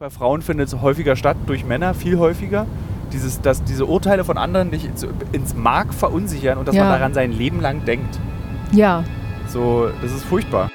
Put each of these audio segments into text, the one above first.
Bei Frauen findet es häufiger statt, durch Männer viel häufiger. Dieses, dass diese Urteile von anderen dich ins, ins Mark verunsichern und dass Ja. man daran sein Leben lang denkt. Ja, So, das ist furchtbar.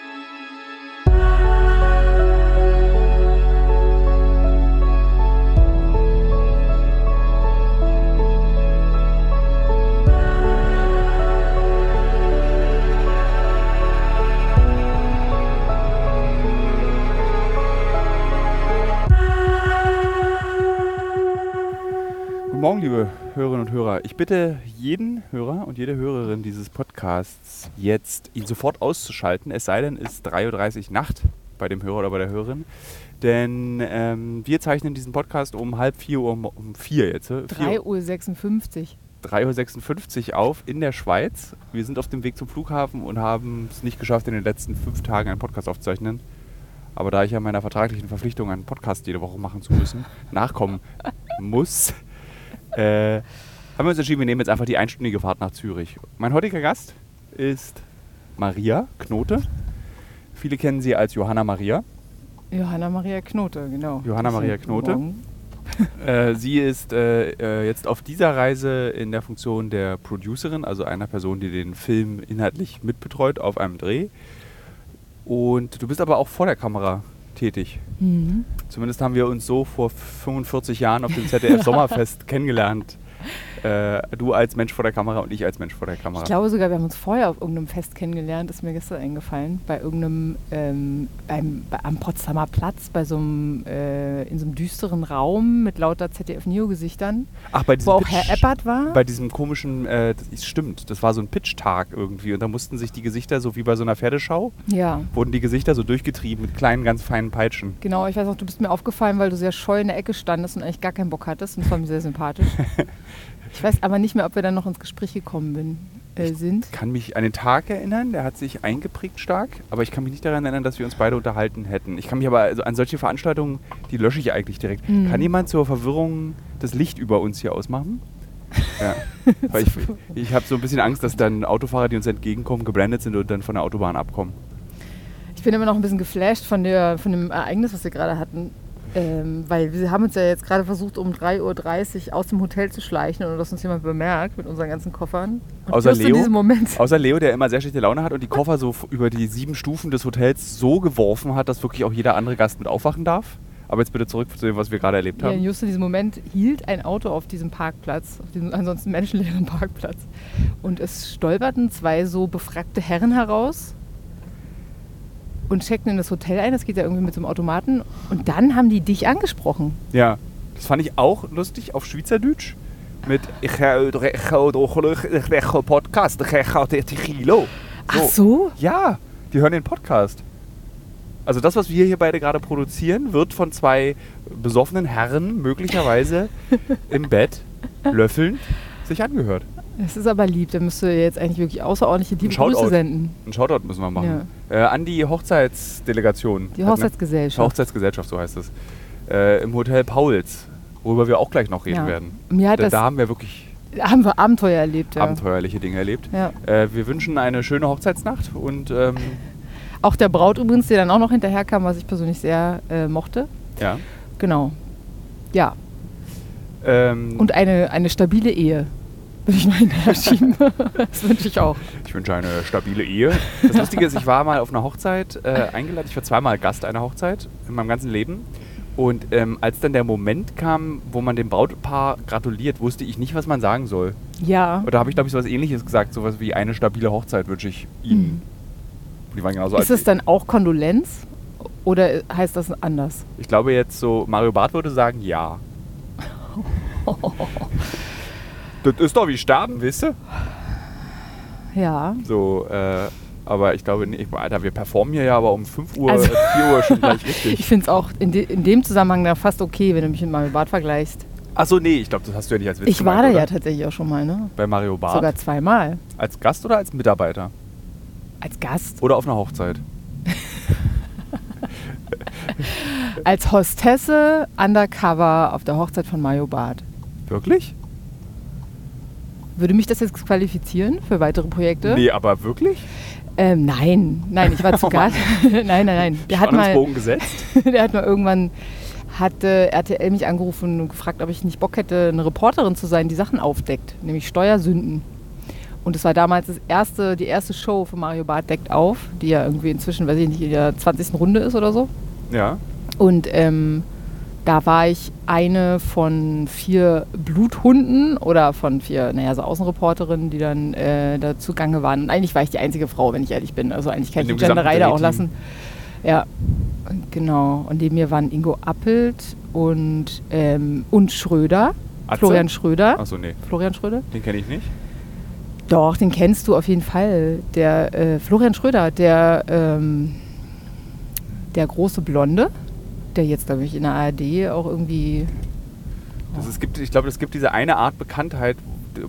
Liebe Hörerinnen und Hörer. Ich bitte jeden Hörer und jede Hörerin dieses Podcasts jetzt, ihn sofort auszuschalten, es sei denn, es ist 3.30 Uhr Nacht bei dem Hörer oder bei der Hörerin. Denn ähm, wir zeichnen diesen Podcast um halb vier Uhr, um vier jetzt, äh, 3.56 Uhr. 3.56 Uhr auf in der Schweiz. Wir sind auf dem Weg zum Flughafen und haben es nicht geschafft, in den letzten fünf Tagen einen Podcast aufzuzeichnen. Aber da ich ja meiner vertraglichen Verpflichtung, einen Podcast jede Woche machen zu müssen, nachkommen muss, äh, haben wir uns entschieden, wir nehmen jetzt einfach die einstündige Fahrt nach Zürich. Mein heutiger Gast ist Maria Knote. Viele kennen sie als Johanna Maria. Johanna Maria Knote, genau. Johanna Maria Knote. Äh, sie ist äh, äh, jetzt auf dieser Reise in der Funktion der Producerin, also einer Person, die den Film inhaltlich mitbetreut auf einem Dreh. Und du bist aber auch vor der Kamera tätig. Mhm. Zumindest haben wir uns so vor 45 Jahren auf dem ZDF Sommerfest kennengelernt. Äh, du als Mensch vor der Kamera und ich als Mensch vor der Kamera. Ich glaube sogar, wir haben uns vorher auf irgendeinem Fest kennengelernt, ist mir gestern eingefallen, bei irgendeinem, ähm, beim, bei, am Potsdamer Platz, bei so einem, äh, in so einem düsteren Raum mit lauter ZDF-Neo-Gesichtern, Ach, bei diesem wo auch Pitch- Herr Eppert war. Bei diesem komischen, äh, das stimmt, das war so ein Pitch-Tag irgendwie und da mussten sich die Gesichter, so wie bei so einer Pferdeschau, ja, wurden die Gesichter so durchgetrieben mit kleinen, ganz feinen Peitschen. genau. Ich weiß auch, du bist mir aufgefallen, weil du sehr scheu in der Ecke standest und eigentlich gar keinen Bock hattest. Und das war mir sehr sympathisch. ich weiß aber nicht mehr, ob wir dann noch ins Gespräch gekommen bin, äh, sind. kann mich an den Tag erinnern, der hat sich eingeprägt stark, aber ich kann mich nicht daran erinnern, dass wir uns beide unterhalten hätten. Ich kann mich aber also an solche Veranstaltungen, die lösche ich eigentlich direkt. Mhm. Kann jemand zur Verwirrung das Licht über uns hier ausmachen? Ja. Weil ich, ich habe so ein bisschen Angst, dass dann Autofahrer, die uns entgegenkommen, gebrandet sind und dann von der Autobahn abkommen. Ich bin immer noch ein bisschen geflasht von, der, von dem Ereignis, was wir gerade hatten. Ähm, weil wir haben uns ja jetzt gerade versucht, um 3.30 Uhr aus dem Hotel zu schleichen, ohne dass uns jemand bemerkt mit unseren ganzen Koffern. Und Außer Leo? Außer Leo, der immer sehr schlechte Laune hat und die Koffer so über die sieben Stufen des Hotels so geworfen hat, dass wirklich auch jeder andere Gast mit aufwachen darf. Aber jetzt bitte zurück zu dem, was wir gerade erlebt Ja, haben. just in diesem Moment hielt ein Auto auf diesem Parkplatz, auf diesem ansonsten menschenleeren Parkplatz. Und es stolperten zwei so befragte Herren heraus und checkten in das Hotel ein. Das geht ja irgendwie mit so einem Automaten. Und dann haben die dich angesprochen. Ja, das fand ich auch lustig auf Schweizerdeutsch. Mit ich habe ich habe Podcast, ich habe die Kilo. Ach so? Ja, die hören den Podcast. Also das, was wir hier beide gerade produzieren, wird von zwei besoffenen Herren möglicherweise im Bett löffeln sich angehört. Das ist aber lieb. Da müsste jetzt eigentlich wirklich außerordentliche liebe. Grüße senden. Einen Shoutout müssen wir machen. Äh, an die Hochzeitsdelegation. Die eine- Hochzeitsgesellschaft. Hochzeitsgesellschaft, so heißt es. Äh, Im Hotel Pauls, worüber wir auch gleich noch reden Ja. werden. Hat Da, da haben wir wirklich haben wir Abenteuer erlebt. Ja. abenteuerliche Dinge erlebt. Ja. Äh, wir wünschen eine schöne Hochzeitsnacht und ähm, Auch der Braut übrigens, der dann auch noch hinterherkam, was ich persönlich sehr äh, mochte. ja. Genau. Ja. Ähm, Und eine, eine stabile Ehe. Würde ich mal hinterher schieben. das wünsche ich auch. ich wünsche eine stabile Ehe. Das Lustige ist, ich war mal auf einer Hochzeit äh, eingeladen. Ich war zweimal Gast einer Hochzeit in meinem ganzen Leben. Und ähm, als dann der Moment kam, wo man dem Brautpaar gratuliert, wusste ich nicht, was man sagen soll. Ja. Oder habe ich, glaube ich, so was ähnliches gesagt, sowas wie eine stabile Hochzeit wünsche ich Ihnen. Die waren genauso Mhm. Ist es dann auch Kondolenz? Oder heißt das anders? Ich glaube jetzt so, Mario Barth würde sagen, ja. das ist doch wie Sterben, wisst ihr? Ja. So, äh, aber ich glaube nicht, Alter, wir performen hier ja aber um 5 Uhr, Also- äh, 4 Uhr schon gleich Ich richtig. finde es auch in, de in dem Zusammenhang da fast okay, wenn du mich mit Mario Barth vergleichst. Achso, nee, ich glaube, das hast du ja nicht als Witz Ich war da gemeint, ja oder? tatsächlich auch schon mal, ne? Bei Mario Barth. Sogar zweimal. Als Gast oder als Mitarbeiter? Als Gast. Oder auf einer Hochzeit? Als Hostesse undercover auf der Hochzeit von Mario Barth. Wirklich? Würde mich das jetzt qualifizieren für weitere Projekte? Nee, aber wirklich? Ähm, nein, nein, ich war zu. Gast. nein, nein, nein. Der hat, mal, gesetzt? der hat mal irgendwann, hatte RTL mich angerufen und gefragt, ob ich nicht Bock hätte, eine Reporterin zu sein, die Sachen aufdeckt, nämlich Steuersünden. Und es war damals das erste, die erste Show von Mario Barth deckt auf, die ja irgendwie inzwischen, weiß ich nicht, in der 20. Runde ist oder so. Ja. Und ähm, da war ich eine von vier Bluthunden oder von vier, naja, so Außenreporterinnen, die dann äh, da zugange waren. Und eigentlich war ich die einzige Frau, wenn ich ehrlich bin. Also eigentlich kann ich die Genderei da auch lassen. Ja, genau. Und neben mir waren Ingo Appelt und, ähm, und Schröder. Atze? Florian Schröder. Achso, nee, Florian Schröder? den kenne ich nicht. Doch, den kennst du auf jeden Fall. Der äh, Florian Schröder, der, ähm, der große Blonde, der jetzt, glaube ich, in der ARD auch irgendwie. Das, es gibt, ich glaube, es gibt diese eine Art Bekanntheit,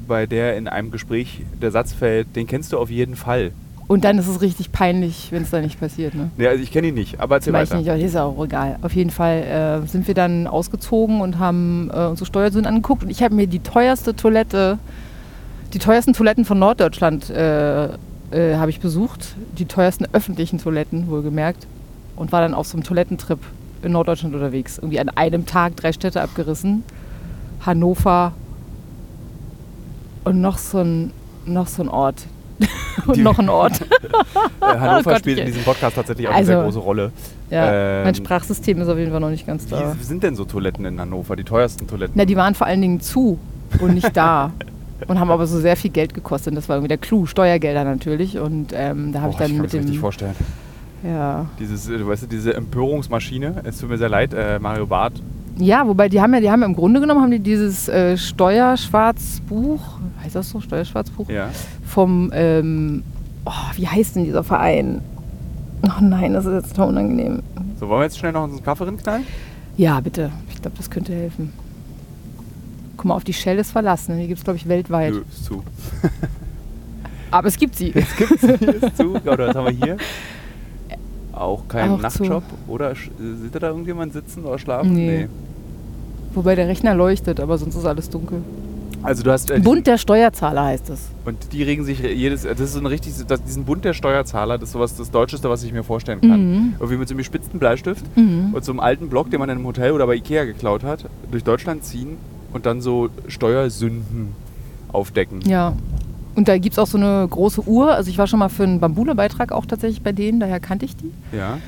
bei der in einem Gespräch der Satz fällt, den kennst du auf jeden Fall. Und dann ist es richtig peinlich, wenn es da nicht passiert. Ne? Nee, also ich kenne ihn nicht, aber erzähl Weiß ich weiter. nicht, aber ist ja auch egal. Auf jeden Fall äh, sind wir dann ausgezogen und haben äh, unsere Steuersünden angeguckt. Und ich habe mir die teuerste Toilette, die teuersten Toiletten von Norddeutschland äh, äh, habe ich besucht. Die teuersten öffentlichen Toiletten, wohlgemerkt. Und war dann auf so einem Toilettentrip in Norddeutschland unterwegs. Irgendwie an einem Tag drei Städte abgerissen. Hannover und noch so ein, noch so ein Ort. und noch ein Ort. Äh, Hannover Oh spielt in ich- diesem Podcast tatsächlich auch eine sehr Also, große Rolle. Ja, mein Ähm, Sprachsystem ist auf jeden Fall noch nicht ganz da. Wie sind denn so Toiletten in Hannover, die teuersten Toiletten? Na, die waren vor allen Dingen zu und nicht da. Und haben aber so sehr viel Geld gekostet. Das war irgendwie der Clou, Steuergelder natürlich. Und ähm, da habe ich dann mit dem. vorstellen. Ja. Dieses, äh, du weißt, du, diese Empörungsmaschine, es tut mir sehr leid, äh, Mario Barth. ja, wobei die haben ja, die haben ja im Grunde genommen haben die dieses äh, Steuerschwarzbuch, heißt das so, Steuerschwarzbuch, Ja. vom, ähm, oh, wie heißt denn dieser Verein? Oh nein, das ist jetzt total unangenehm. So, wollen wir jetzt schnell noch unseren Kaffee rinknallen? Ja, bitte. Ich glaube, das könnte helfen. Guck mal, auf die Shell ist verlassen. Die gibt es, glaube ich, weltweit. Nö, ist zu. Aber es gibt sie. Gibt's hier ist zu? Oder was haben wir hier? Auch kein Auch Nachtjob? Oder sch- äh, sieht da irgendjemand sitzen oder schlafen? Nee. Wobei der Rechner leuchtet, aber sonst ist alles dunkel. Also du hast äh, Bund der Steuerzahler heißt es. und die regen sich jedes das ist so ein richtig das, diesen Bund der Steuerzahler, das ist sowas das deutscheste, was ich mir vorstellen kann. Mhm. Irgendwie mit so einem gespitzten Bleistift Mhm. und so einem alten Block, den man in einem Hotel oder bei Ikea geklaut hat, durch Deutschland ziehen und dann so Steuersünden aufdecken. Ja. Und da gibt es auch so eine große Uhr. Also ich war schon mal für einen Bambule-Beitrag auch tatsächlich bei denen, daher kannte ich die. Ja.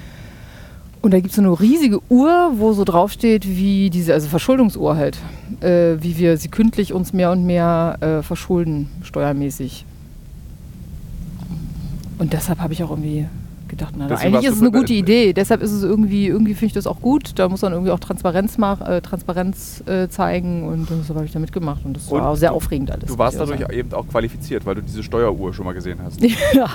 Und da gibt es so eine riesige Uhr, wo so draufsteht, wie diese, also Verschuldungsuhr halt, äh, wie wir sie kündlich uns mehr und mehr äh, verschulden, steuermäßig. Und deshalb habe ich auch irgendwie gedacht, na, Deswegen eigentlich ist es eine gute Idee. Deshalb ist es irgendwie, irgendwie finde ich das auch gut. Da muss man irgendwie auch Transparenz, mach, äh, Transparenz äh, zeigen und deshalb habe ich da mitgemacht. Und das Und war auch sehr aufregend alles. Du warst dadurch eben auch qualifiziert, weil du diese Steueruhr schon mal gesehen hast. sagen. Ja.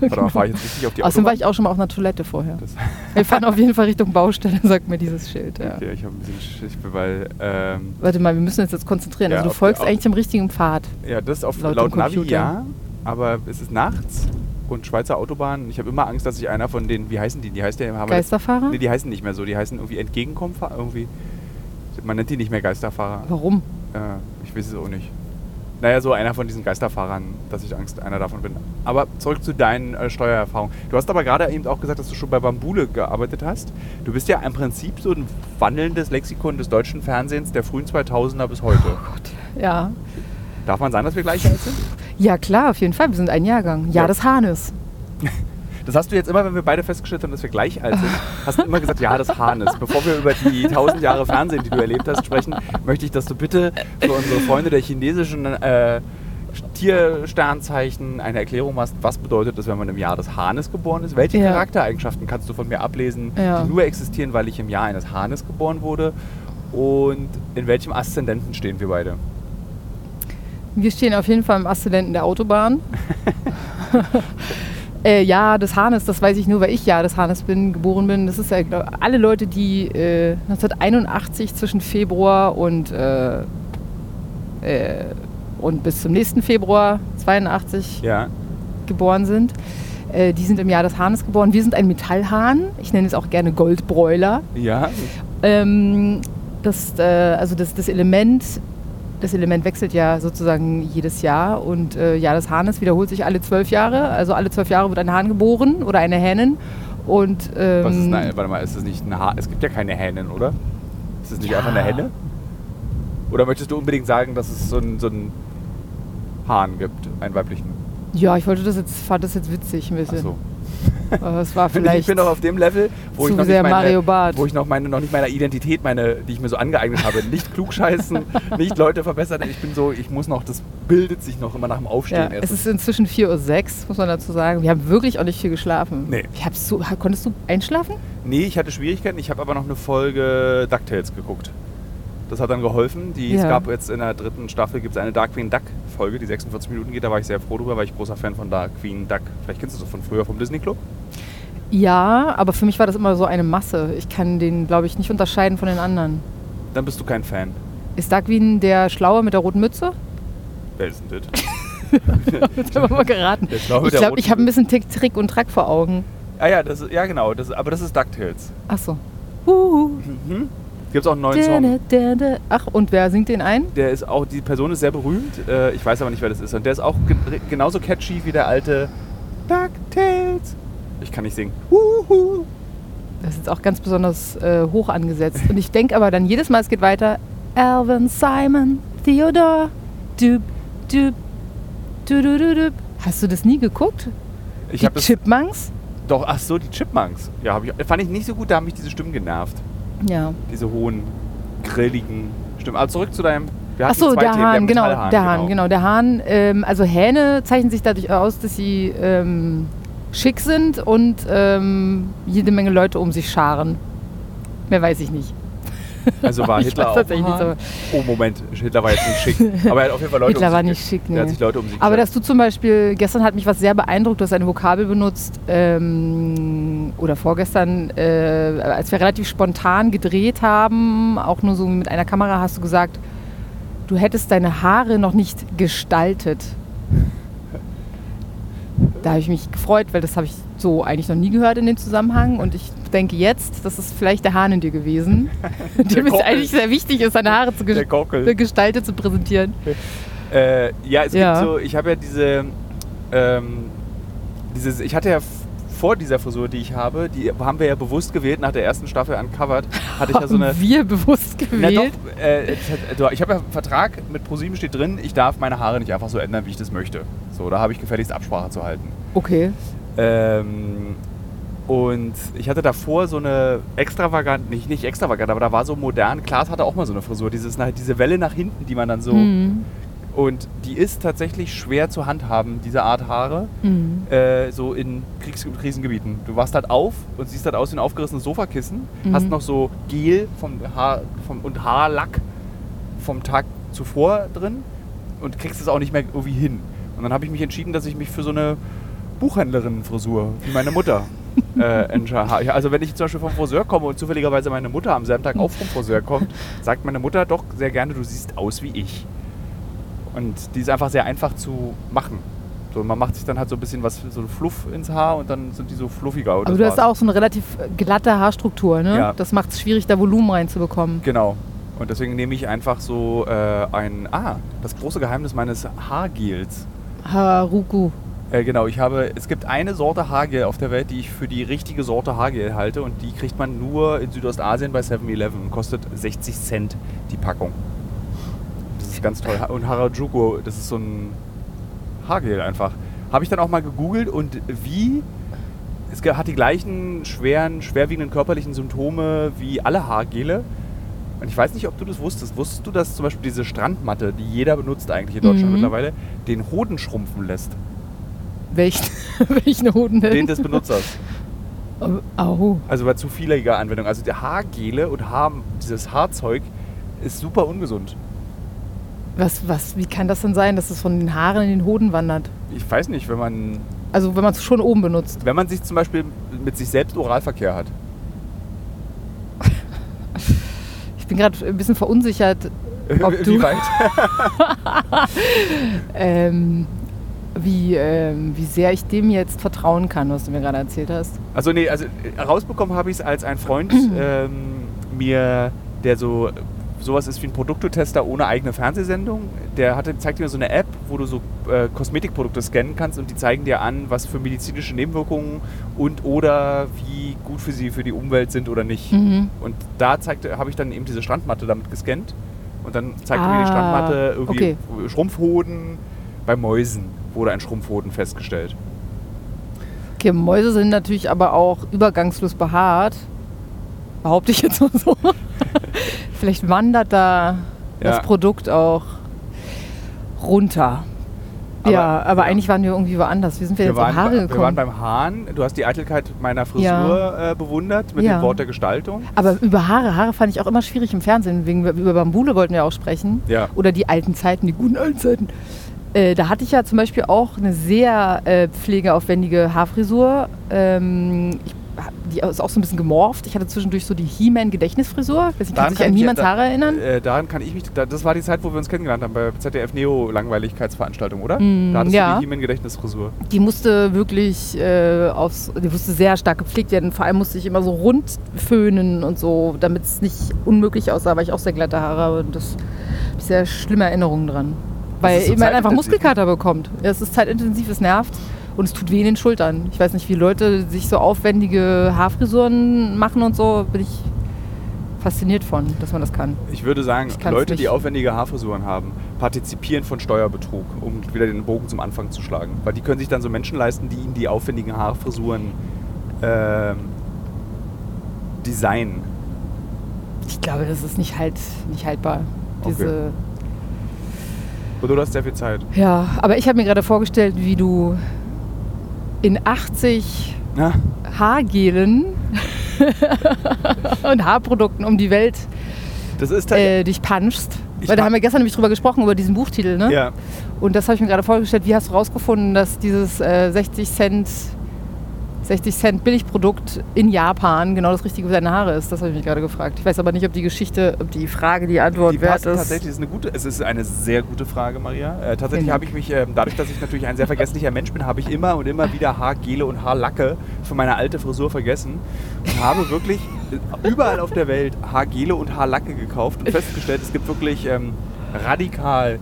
Mal, fahre ich jetzt richtig auf die Außerdem war ich auch schon mal auf einer Toilette vorher. Das- Wir fahren auf jeden Fall Richtung Baustelle, sagt mir dieses Schild. Ja. Okay, ich habe ein bisschen Schicht, weil ähm, Warte mal, wir müssen uns jetzt konzentrieren. Ja, also du folgst eigentlich dem richtigen Pfad. ja, das auf Laut laut, Navi ja, aber es ist nachts und Schweizer Autobahn. Ich habe immer Angst, dass ich einer von den, wie heißen die? Die heißt der Geisterfahrer? Nee, die heißen nicht mehr so. Die heißen irgendwie entgegenkommen, irgendwie. Man nennt die nicht mehr Geisterfahrer. Warum? Äh, ich weiß es auch nicht. Naja, so einer von diesen Geisterfahrern, dass ich Angst einer davon bin. Aber zurück zu deinen äh, Steuererfahrungen. Du hast aber gerade eben auch gesagt, dass du schon bei Bambule gearbeitet hast. Du bist ja im Prinzip so ein wandelndes Lexikon des deutschen Fernsehens der frühen 2000er bis heute. Ja. Darf man sagen, dass wir gleich alt sind? Ja, klar, auf jeden Fall. Wir sind ein Jahrgang. Ja, Ja. des Hahnes. Das hast du jetzt immer, wenn wir beide festgestellt haben, dass wir gleich alt sind, hast du immer gesagt, ja, des Hahnes. Bevor wir über die tausend Jahre Fernsehen, die du erlebt hast, sprechen, möchte ich, dass du bitte für unsere Freunde der chinesischen äh, Tiersternzeichen eine Erklärung machst, was bedeutet das, wenn man im Jahr des Hahnes geboren ist? Welche Ja. Charaktereigenschaften kannst du von mir ablesen, Ja. die nur existieren, weil ich im Jahr eines Hahnes geboren wurde? Und in welchem Aszendenten stehen wir beide? Wir stehen auf jeden Fall im Aszendenten der Autobahn. äh, ja, des Hahnes, das weiß ich nur, weil ich ja des Hahnes bin, geboren bin. Das ist ja glaub, alle Leute, die äh, 1981 zwischen Februar und, äh, äh, und bis zum nächsten Februar 82 Ja. geboren sind. Äh, die sind im Jahr des Hahnes geboren. Wir sind ein Metallhahn. Ich nenne es auch gerne Goldbräuler. Ja. Ähm, das, äh, also das, das Element, das Element wechselt ja sozusagen jedes Jahr und äh, Jahr des Hahnes wiederholt sich alle zwölf Jahre. Also alle zwölf Jahre wird ein Hahn geboren oder eine Hähnin. Und ähm, Was ist eine, warte mal, ist das nicht ein Hahn? Es gibt ja keine Hähnen, oder? Ist das nicht Ja. einfach eine Henne? Oder möchtest du unbedingt sagen, dass es so einen so Hahn gibt, einen weiblichen? Ja, ich wollte das jetzt, fand das jetzt witzig ein Ach bisschen. so. Aber es war Ich vielleicht bin noch auf dem Level, wo ich noch nicht meine, wo ich noch meine noch nicht meiner Identität, meine, die ich mir so angeeignet habe, nicht klugscheißen, nicht Leute verbessern. Ich bin so, ich muss noch, das bildet sich noch immer nach dem Aufstehen Ja, es ist inzwischen 4.06 Uhr, muss man dazu sagen. Wir haben wirklich auch nicht viel geschlafen. Nee. Ich so, konntest du einschlafen? Nee, ich hatte Schwierigkeiten. Ich habe aber noch eine Folge DuckTales geguckt. Das hat dann geholfen. Die, Es Ja. gab jetzt in der dritten Staffel gibt's eine Dark Queen Duck Folge, die 46 Minuten geht. Da war ich sehr froh drüber, weil ich großer Fan von Dark Queen Duck. Vielleicht kennst du das von früher vom Disney Club. Ja, aber für mich war das immer so eine Masse. Ich kann den, glaube ich, nicht unterscheiden von den anderen. Dann bist du kein Fan. Ist Darkwing der Schlaue mit der roten Mütze? Wer ist denn das? Jetzt haben wir mal geraten. Ich glaube, ich habe ein bisschen Tick, Trick und Track vor Augen. Ah ja, das ja genau. Das, aber das ist DuckTales. Ach so. Huhu. Mhm. Gibt es auch einen neuen Song. Ach, und wer singt den ein? Der ist auch, die Person ist sehr berühmt. Äh, ich weiß aber nicht, wer das ist. Und der ist auch ge genauso catchy wie der alte DuckTales. Ich kann nicht singen. Huhu. Das ist jetzt auch ganz besonders äh, hoch angesetzt. Und ich denke aber dann jedes Mal, es geht weiter. Alvin, Simon, Theodore, dub, du, du, du, du. Hast du das nie geguckt? Ich Die Chipmunks? doch. Ach so, die Chipmunks. Ja, ich, fand ich nicht so gut. Da haben mich diese Stimmen genervt. Ja. Diese hohen, grilligen Stimmen. Aber zurück zu deinem. Wir Ach hatten so, zwei der Themen. Hahn, genau, der Hahn, genau, der Hahn. Ähm, also Hähne zeichnen sich dadurch aus, dass sie ähm, schick sind und ähm, jede Menge Leute um sich scharen. Mehr weiß ich nicht. Also war Hitler auch. nicht so. Oh, Moment. Hitler war jetzt nicht schick. Aber er hat auf jeden Fall Leute Hitler um war sich nicht ge- schick, nee. hat sich Leute um sich Aber dass du zum Beispiel, gestern hat mich was sehr beeindruckt, du hast eine Vokabel benutzt, ähm, oder vorgestern, äh, als wir relativ spontan gedreht haben, auch nur so mit einer Kamera, hast du gesagt, du hättest deine Haare noch nicht gestaltet. Da habe ich mich gefreut, weil das habe ich so eigentlich noch nie gehört in dem Zusammenhang. Und ich denke jetzt, das ist vielleicht der Hahn in dir gewesen, dem es eigentlich sehr wichtig ist, seine Haare zu ges Gockel. gestaltet zu präsentieren. Äh, ja, es Ja. gibt so, ich habe ja diese, ähm, dieses, ich hatte ja vor dieser Frisur, die ich habe, die haben wir ja bewusst gewählt nach der ersten Staffel Uncovered, hatte ich ja so eine... Wir bewusst Na gewählt. doch, äh, ich habe ja einen Vertrag mit ProSieben steht drin, ich darf meine Haare nicht einfach so ändern, wie ich das möchte. So, da habe ich gefälligst Absprache zu halten. Okay. Ähm, und ich hatte davor so eine extravagant, nicht, nicht extravagant, aber da war so modern. Klaas hatte auch mal so eine Frisur, dieses, diese Welle nach hinten, die man dann so. Mhm. Und die ist tatsächlich schwer zu handhaben, diese Art Haare, Mhm. äh, so in Kriegs und Krisengebieten. Du wachst halt auf und siehst halt aus wie ein aufgerissenes Sofakissen, Mhm. hast noch so Gel vom Haar, vom, und Haarlack vom Tag zuvor drin und kriegst es auch nicht mehr irgendwie hin. Und dann habe ich mich entschieden, dass ich mich für so eine Buchhändlerin-Frisur, wie meine Mutter, äh. Ja, Also wenn ich zum Beispiel vom Friseur komme und zufälligerweise meine Mutter am selben Tag auch vom Friseur kommt, sagt meine Mutter doch sehr gerne, du siehst aus wie ich. Und die ist einfach sehr einfach zu machen. So, man macht sich dann halt so ein bisschen was, so Fluff ins Haar und dann sind die so fluffiger. und Aber du hast auch so eine relativ glatte Haarstruktur, ne? Ja. Das macht es schwierig, da Volumen reinzubekommen. Genau. Und deswegen nehme ich einfach so äh, ein. Ah, das große Geheimnis meines Haargels. Haruku. Äh, genau, ich habe. Es gibt eine Sorte Haargel auf der Welt, die ich für die richtige Sorte Haargel halte und die kriegt man nur in Südostasien bei 7-Eleven und kostet 60 Cent die Packung. Das ist ganz toll. Und Harajuku, das ist so ein Haargel einfach. Habe ich dann auch mal gegoogelt und wie. Es hat die gleichen schweren, schwerwiegenden körperlichen Symptome wie alle Haargele. Und ich weiß nicht, ob du das wusstest. Wusstest du, dass zum Beispiel diese Strandmatte, die jeder benutzt eigentlich in Deutschland Mhm. mittlerweile, den Hoden schrumpfen lässt? Welchen, welchen Hoden denn? Den des Benutzers. Au. Also bei zu vieler Anwendung. Also die Haargele und Haar, dieses Haarzeug ist super ungesund. Was, was, wie kann das denn sein, dass es von den Haaren in den Hoden wandert? Ich weiß nicht, wenn man, Also wenn man es schon oben benutzt. wenn man sich zum Beispiel mit sich selbst Oralverkehr hat. Ich bin gerade ein bisschen verunsichert, ob Wie du, weit? ähm, wie, ähm, wie sehr ich dem jetzt vertrauen kann, was du mir gerade erzählt hast. Also nee, also äh, rausbekommen habe ich es, als ein Freund ähm, mir, der so sowas ist wie ein Produktotester ohne eigene Fernsehsendung. Der hatte, zeigt dir so eine App, wo du so äh, Kosmetikprodukte scannen kannst und die zeigen dir an, was für medizinische Nebenwirkungen und oder wie gut für sie für die Umwelt sind oder nicht. Mhm. Und da habe ich dann eben diese Strandmatte damit gescannt. Und dann zeigte mir Ah, die Strandmatte irgendwie okay. Schrumpfhoden. Bei Mäusen wurde ein Schrumpfhoden festgestellt. Okay, Mäuse sind natürlich aber auch übergangslos behaart. Behaupte ich jetzt mal so. Vielleicht wandert da Ja. das Produkt auch runter. Aber- ja, aber ja. eigentlich waren wir irgendwie woanders. Wie sind wir, Wir jetzt waren, Haare bei- wir waren gekommen? beim Hahn. Du hast die Eitelkeit meiner Frisur Ja. äh, bewundert mit Ja. dem Wort der Gestaltung. aber über Haare, Haare fand ich auch immer schwierig im Fernsehen. Wegen, über Bambule wollten wir auch sprechen. Ja. Oder die alten Zeiten, die guten alten Zeiten. Äh, da hatte ich ja zum Beispiel auch eine sehr äh, pflegeaufwendige Haarfrisur. Ähm, ich, die ist auch so ein bisschen gemorpht. Ich hatte zwischendurch so die He-Man-Gedächtnisfrisur. Weiß nicht, an kann ich- Niemands da- Haare erinnern? Äh, daran kann ich mich. Da, das war die Zeit, wo wir uns kennengelernt haben bei ZDF Neo Langweiligkeitsveranstaltung, oder? Mm, da hattest ja. du die He-Man-Gedächtnisfrisur. Die musste wirklich äh, aufs, die musste sehr stark gepflegt werden. Vor allem musste ich immer so rund föhnen und so, damit es nicht unmöglich aussah, weil ich auch sehr glatte Haare habe. Und das habe ich sehr schlimme Erinnerungen dran. Weil so man einfach. Muskelkater bekommt. Es ist zeitintensiv, es nervt und es tut weh in den Schultern. Ich weiß nicht, wie Leute sich so aufwendige Haarfrisuren machen und so, bin ich fasziniert von, dass man das kann. Ich würde sagen, Ich Leute, die aufwendige Haarfrisuren haben, partizipieren von Steuerbetrug, um wieder den Bogen zum Anfang zu schlagen. Weil die können sich dann so Menschen leisten, die ihnen die aufwendigen Haarfrisuren ähm, designen. Ich glaube, das ist nicht, halt, nicht haltbar. Diese, Und du hast sehr viel Zeit. Ja, aber ich habe mir gerade vorgestellt, wie du in 80 Ja? Haargelen und Haarprodukten um die Welt Das ist äh, dich punchst. Ich Weil da haben wir gestern nämlich drüber gesprochen, über diesen Buchtitel. Ne? ja. Und das habe ich mir gerade vorgestellt. Wie hast du rausgefunden, dass dieses äh, 60 Cent 60 Cent Billigprodukt in Japan genau das Richtige für deine Haare ist? Das habe ich mich gerade gefragt. Ich weiß aber nicht, ob die Geschichte, ob die Frage, die Antwort Die wert ist. tatsächlich, ist eine gute, es ist eine sehr gute Frage, Maria. Äh, tatsächlich habe ich mich, ähm, dadurch, dass ich natürlich ein sehr vergesslicher Mensch bin, habe ich immer und immer wieder Haargele und Haarlacke für meine alte Frisur vergessen und habe wirklich äh, überall auf der Welt Haargele und Haarlacke gekauft und festgestellt, es gibt wirklich ähm, radikal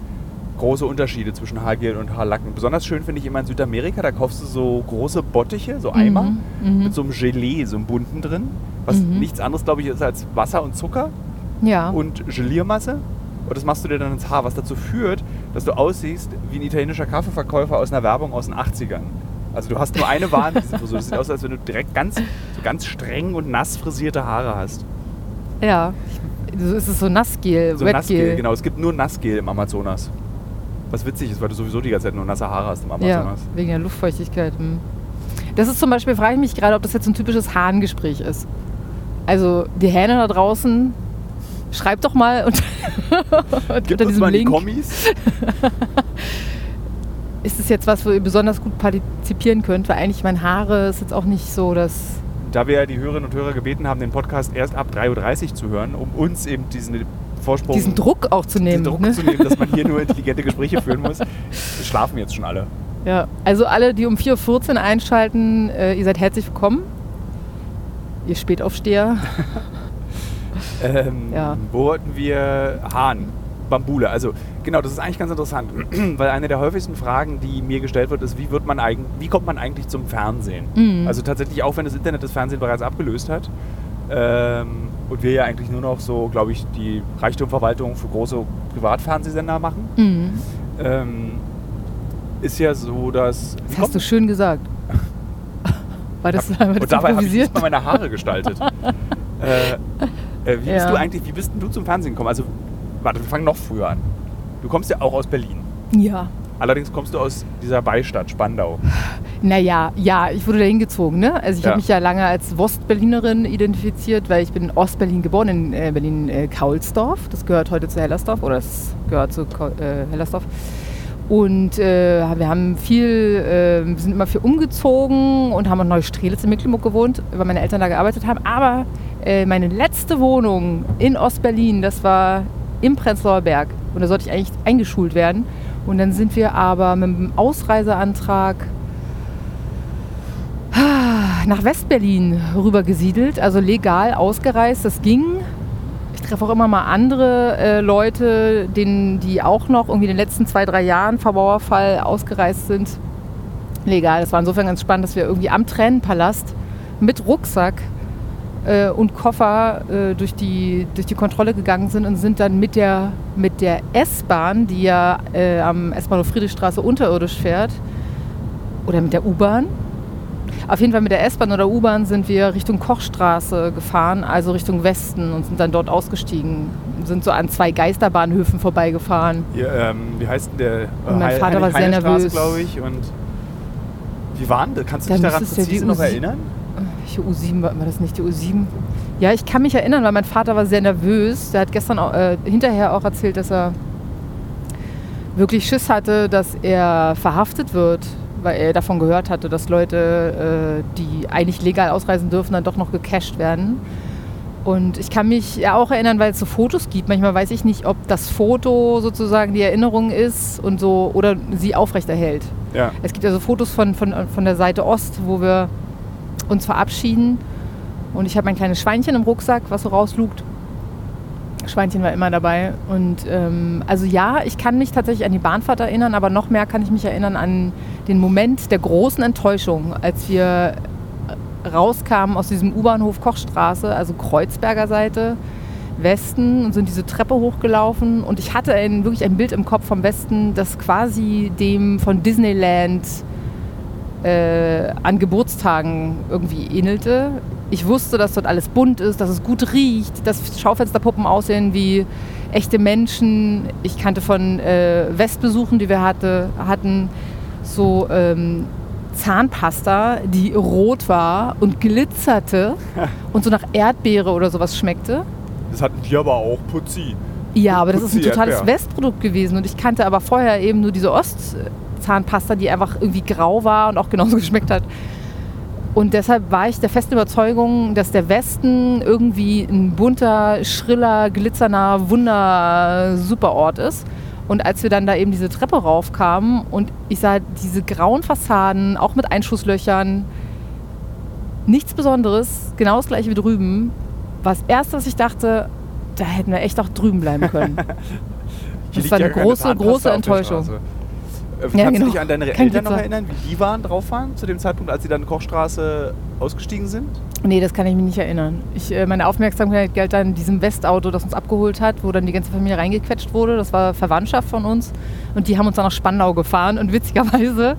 große Unterschiede zwischen Haargel und Haarlacken. Besonders schön finde ich immer in Südamerika, da kaufst du so große Bottiche, so Eimer Mhm, mhm. mit so einem Gelee, so einem bunten drin, was Mhm. nichts anderes, glaube ich, ist als Wasser und Zucker Ja. und Geliermasse. Und das machst du dir dann ins Haar, was dazu führt, dass du aussiehst wie ein italienischer Kaffeeverkäufer aus einer Werbung aus den 80ern. Also du hast nur eine Wahl mit dieser Frisur. Es sieht aus, als wenn du direkt ganz, so ganz streng und nass frisierte Haare hast. ja. So ist es so Nassgel, So. Nassgel, genau. Es gibt nur Nassgel im Amazonas. Was witzig ist, weil du sowieso die ganze Zeit nur nasse Haare hast im Ja, Amazonas. wegen der Luftfeuchtigkeit. hm. Das ist zum Beispiel, frage ich mich gerade, ob das jetzt so ein typisches Hahnengespräch ist. Also die Hähne da draußen, schreibt doch mal unter, Gib unter diesem mal die Link. Kommis. Ist es jetzt was, wo ihr besonders gut partizipieren könnt? Weil eigentlich meine Haare ist jetzt auch nicht so, dass... Da wir ja die Hörerinnen und Hörer gebeten haben, den Podcast erst ab 3.30 Uhr zu hören, um uns eben diesen Vorsprung diesen Druck auch zu nehmen. diesen Druck ne? zu nehmen, dass man hier nur intelligente Gespräche führen muss, schlafen jetzt schon alle. Ja, also alle, die um 4.14 Uhr einschalten, äh, ihr seid herzlich willkommen. Ihr Spätaufsteher. Ähm, Ja. Wo wollten wir? Hahn, Bambule. Also genau, das ist eigentlich ganz interessant, weil eine der häufigsten Fragen, die mir gestellt wird, ist, wie wird man eigentlich, wie kommt man eigentlich zum Fernsehen? Mhm. Also tatsächlich auch, wenn das Internet das Fernsehen bereits abgelöst hat ähm, und wir ja eigentlich nur noch so, glaube ich, die Reichtumverwaltung für große Privatfernsehsender machen, Mhm. ähm, ist ja so, dass Das hast du schön gesagt. War das, war das und dabei habe ich improvisiert? nicht mal meine Haare gestaltet. äh, äh, wie, bist Ja. du eigentlich, wie bist denn du zum Fernsehen gekommen? Also, warte, wir fangen noch früher an. Du kommst ja auch aus Berlin. Ja. Allerdings kommst du aus dieser Beistadt, Spandau. Naja, ja, ich wurde da hingezogen. Ne? Also ich Ja. habe mich ja lange als Wostberlinerin identifiziert, weil ich bin in Ostberlin geboren, in äh, Berlin-Kaulsdorf. das gehört heute zu Hellersdorf oder es gehört zu äh, Hellersdorf. Und äh, wir haben viel, äh, wir sind immer viel umgezogen und haben in Neustrelitz in Mecklenburg gewohnt, weil meine Eltern da gearbeitet haben. Aber äh, meine letzte Wohnung in Ostberlin, das war im Prenzlauer Berg. Und da sollte ich eigentlich eingeschult werden. Und dann sind wir aber mit dem Ausreiseantrag nach Westberlin rüber gesiedelt, also legal ausgereist. Das ging. Ich treffe auch immer mal andere äh, Leute, denen, die auch noch irgendwie in den letzten zwei, drei Jahren vor Mauerfall ausgereist sind. Legal, das war insofern ganz spannend, dass wir irgendwie am Tränenpalast mit Rucksack äh, und Koffer äh, durch, die, durch die Kontrolle gegangen sind und sind dann mit der, mit der S-Bahn, die ja äh, am S-Bahnhof Friedrichstraße unterirdisch fährt, oder mit der U-Bahn. Auf jeden Fall mit der S-Bahn oder U-Bahn sind wir Richtung Kochstraße gefahren, also Richtung Westen und sind dann dort ausgestiegen. Sind so an zwei Geisterbahnhöfen vorbeigefahren. Hier, ähm, wie heißt denn der? Und mein Vater war sehr nervös. glaube ich. Und wie waren das? Kannst du dich daran präzise die noch U7 erinnern? Welche U7 war, war das nicht die U7? Ja, ich kann mich erinnern, weil mein Vater war sehr nervös. Der hat gestern auch, äh, hinterher auch erzählt, dass er wirklich Schiss hatte, dass er verhaftet wird, weil er davon gehört hatte, dass Leute, äh, die eigentlich legal ausreisen dürfen, dann doch noch gecasht werden. Und ich kann mich ja auch erinnern, weil es so Fotos gibt. Manchmal weiß ich nicht, ob das Foto sozusagen die Erinnerung ist und so oder sie aufrechterhält. Ja. Es gibt ja so Fotos von, von, von der Seite Ost, wo wir uns verabschieden. Und ich habe mein kleines Schweinchen im Rucksack, was so rauslugt. Schweinchen war immer dabei. Und ähm, also ja, ich kann mich tatsächlich an die Bahnfahrt erinnern, aber noch mehr kann ich mich erinnern an den Moment der großen Enttäuschung, als wir rauskamen aus diesem U-Bahnhof Kochstraße, also Kreuzberger Seite, Westen und sind diese Treppe hochgelaufen. Und ich hatte ein, wirklich ein Bild im Kopf vom Westen, das quasi dem von Disneyland äh, an Geburtstagen irgendwie ähnelte. Ich wusste, dass dort alles bunt ist, dass es gut riecht, dass Schaufensterpuppen aussehen wie echte Menschen. Ich kannte von äh, Westbesuchen, die wir hatte, hatten, so ähm, Zahnpasta, die rot war und glitzerte und so nach Erdbeere oder sowas schmeckte. Das hatten wir aber auch, Putzi. Ja, aber das ist ein totales. Westprodukt gewesen und ich kannte aber vorher eben nur diese Ostzahnpasta, die einfach irgendwie grau war und auch genauso geschmeckt hat. Und deshalb war ich der festen Überzeugung, dass der Westen irgendwie ein bunter, schriller, glitzernder, wunder Superort ist. Und als wir dann da eben diese Treppe raufkamen und ich sah diese grauen Fassaden, auch mit Einschusslöchern, nichts Besonderes, genau das gleiche wie drüben, war das Erste, was ich dachte, da hätten wir echt auch drüben bleiben können. Das war eine keine große, Zahnpasta große Enttäuschung. Äh, Ja, Kannst du genau. dich an deine Eltern noch erinnern, wie die waren, drauf waren zu dem Zeitpunkt, als sie dann Kochstraße ausgestiegen sind? Nee, das kann ich mich nicht erinnern. Ich, äh, meine Aufmerksamkeit galt dann diesem Westauto, das uns abgeholt hat, wo dann die ganze Familie reingequetscht wurde. Das war Verwandtschaft von uns. Und die haben uns dann nach Spandau gefahren. Und witzigerweise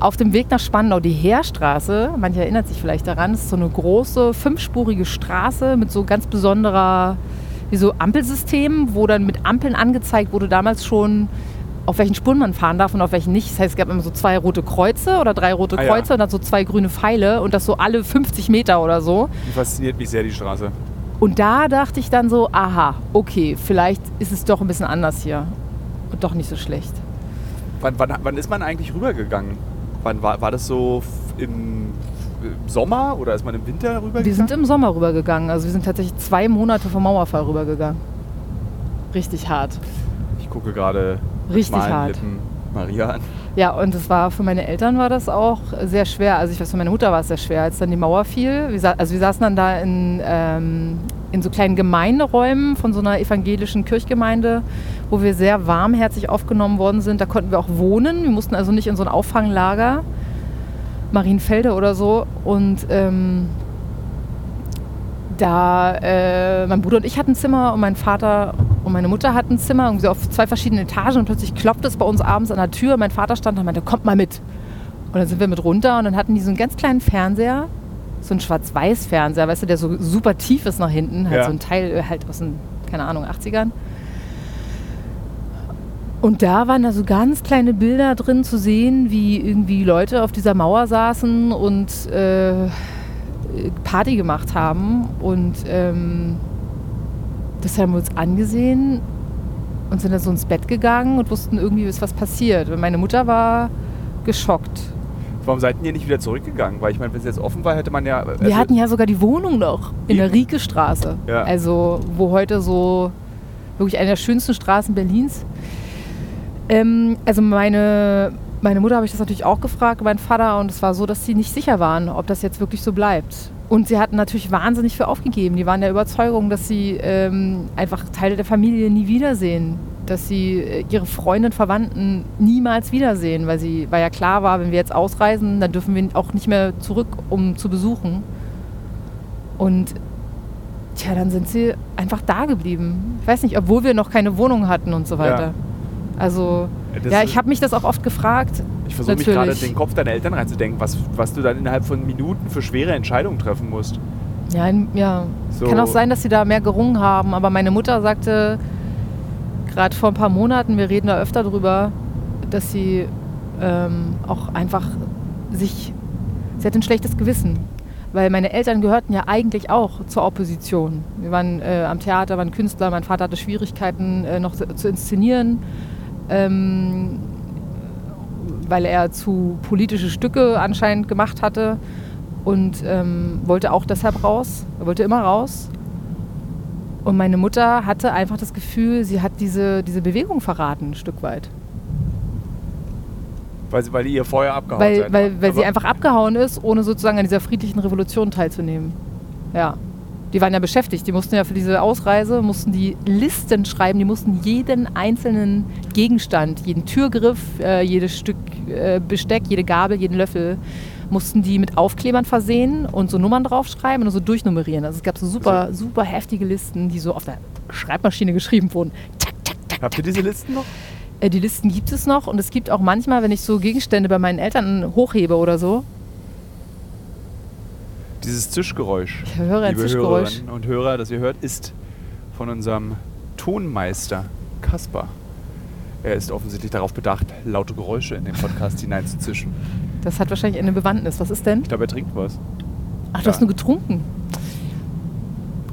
auf dem Weg nach Spandau, die Heerstraße, manche erinnert sich vielleicht daran, ist so eine große, fünfspurige Straße mit so ganz besonderer, wie so Ampelsystemen, wo dann mit Ampeln angezeigt wurde, damals schon, auf welchen Spuren man fahren darf und auf welchen nicht. Das heißt, es gab immer so zwei rote Kreuze oder drei rote Ah, ja. Kreuze und dann so zwei grüne Pfeile und das so alle 50 Meter oder so. Die fasziniert mich sehr, die Straße. Und da dachte ich dann so, aha, okay, vielleicht ist es doch ein bisschen anders hier. Und doch nicht so schlecht. Wann, wann, wann ist man eigentlich rübergegangen? Wann war, war das so im, Sommer oder ist man im Winter rübergegangen? Wir sind im Sommer rübergegangen. Also wir sind tatsächlich zwei Monate vom Mauerfall rübergegangen. Richtig hart. ich gucke gerade Richtig hart. Lippen Maria an. Ja, und es war für meine Eltern war das auch sehr schwer. Also ich weiß, für meine Mutter war es sehr schwer, als dann die Mauer fiel. Wir, also wir saßen dann da in, ähm, in so kleinen Gemeinderäumen von so einer evangelischen Kirchgemeinde, wo wir sehr warmherzig aufgenommen worden sind. Da konnten wir auch wohnen. Wir mussten also nicht in so ein Auffanglager, Marienfelde oder so. Und ähm, da äh, mein Bruder und ich hatten ein Zimmer und mein Vater und meine Mutter hatten ein Zimmer, irgendwie so auf zwei verschiedenen Etagen und plötzlich klopfte es bei uns abends an der Tür. Mein Vater stand da und meinte, kommt mal mit. Und dann sind wir mit runter und dann hatten die so einen ganz kleinen Fernseher, so einen Schwarz-Weiß-Fernseher, weißt du, der so super tief ist nach hinten, halt Ja. so ein Teil äh, halt aus den, keine Ahnung, 80ern. Und da waren da so ganz kleine Bilder drin zu sehen, wie irgendwie Leute auf dieser Mauer saßen und äh, Party gemacht haben. Und ähm, das haben wir uns angesehen und sind dann so ins Bett gegangen und wussten irgendwie, ist was passiert. Und meine Mutter war geschockt. Warum seid ihr nicht wieder zurückgegangen? Weil ich meine, wenn es jetzt offen war, hätte man ja. Wir also- hatten ja sogar die Wohnung noch in der Eben. Rieke-Straße. Ja. Also, wo heute so wirklich eine der schönsten Straßen Berlins. Ähm, also, meine, meine Mutter habe ich das natürlich auch gefragt, mein Vater, und es war so, dass sie nicht sicher waren, ob das jetzt wirklich so bleibt. Und sie hatten natürlich wahnsinnig viel aufgegeben. Die waren der Überzeugung, dass sie ähm, einfach Teile der Familie nie wiedersehen. Dass sie äh, ihre Freunde und Verwandten niemals wiedersehen, weil, sie, weil ja klar war, wenn wir jetzt ausreisen, dann dürfen wir auch nicht mehr zurück, um zu besuchen. Und tja, dann sind sie einfach da geblieben. Ich weiß nicht, obwohl wir noch keine Wohnung hatten und so weiter. Ja. Also, Das ja, ich habe mich das auch oft gefragt. Ich versuche mich gerade in den Kopf deiner Eltern reinzudenken, was, was du dann innerhalb von Minuten für schwere Entscheidungen treffen musst. Ja, ja. So. Kann auch sein, dass sie da mehr gerungen haben, aber meine Mutter sagte gerade vor ein paar Monaten, wir reden da öfter drüber, dass sie ähm, auch einfach sich, sie hat ein schlechtes Gewissen, weil meine Eltern gehörten ja eigentlich auch zur Opposition. Wir waren äh, am Theater, waren Künstler, mein Vater hatte Schwierigkeiten äh, noch zu, zu inszenieren. Ähm, weil er zu politische Stücke anscheinend gemacht hatte und ähm, wollte auch deshalb raus. Er wollte immer raus. Und meine Mutter hatte einfach das Gefühl, sie hat diese, diese Bewegung verraten, ein Stück weit. Weil, sie- weil ihr vorher abgehauen Weil, weil, weil sie einfach abgehauen ist, ohne sozusagen an dieser friedlichen Revolution teilzunehmen. Ja. Die waren ja beschäftigt. Die mussten ja für diese Ausreise, mussten die Listen schreiben, die mussten jeden einzelnen Gegenstand, jeden Türgriff, äh, jedes Stück äh, Besteck, jede Gabel, jeden Löffel, mussten die mit Aufklebern versehen und so Nummern draufschreiben und so durchnummerieren. Also es gab so super, super heftige Listen, die so auf der Schreibmaschine geschrieben wurden. Tack, tack, tack, Habt ihr diese Listen noch? äh, die Listen gibt es noch und es gibt auch manchmal, wenn ich so Gegenstände bei meinen Eltern hochhebe oder so, Dieses Zischgeräusch. ich höre ein liebe Zischgeräusch. Hörerinnen und Hörer, das ihr hört, ist von unserem Tonmeister Kaspar. Er ist offensichtlich darauf bedacht, laute Geräusche in den Podcast hineinzuzischen. Das hat wahrscheinlich eine Bewandtnis. Was ist denn? Ich glaube, er trinkt was. Ach, du Ja. hast nur getrunken.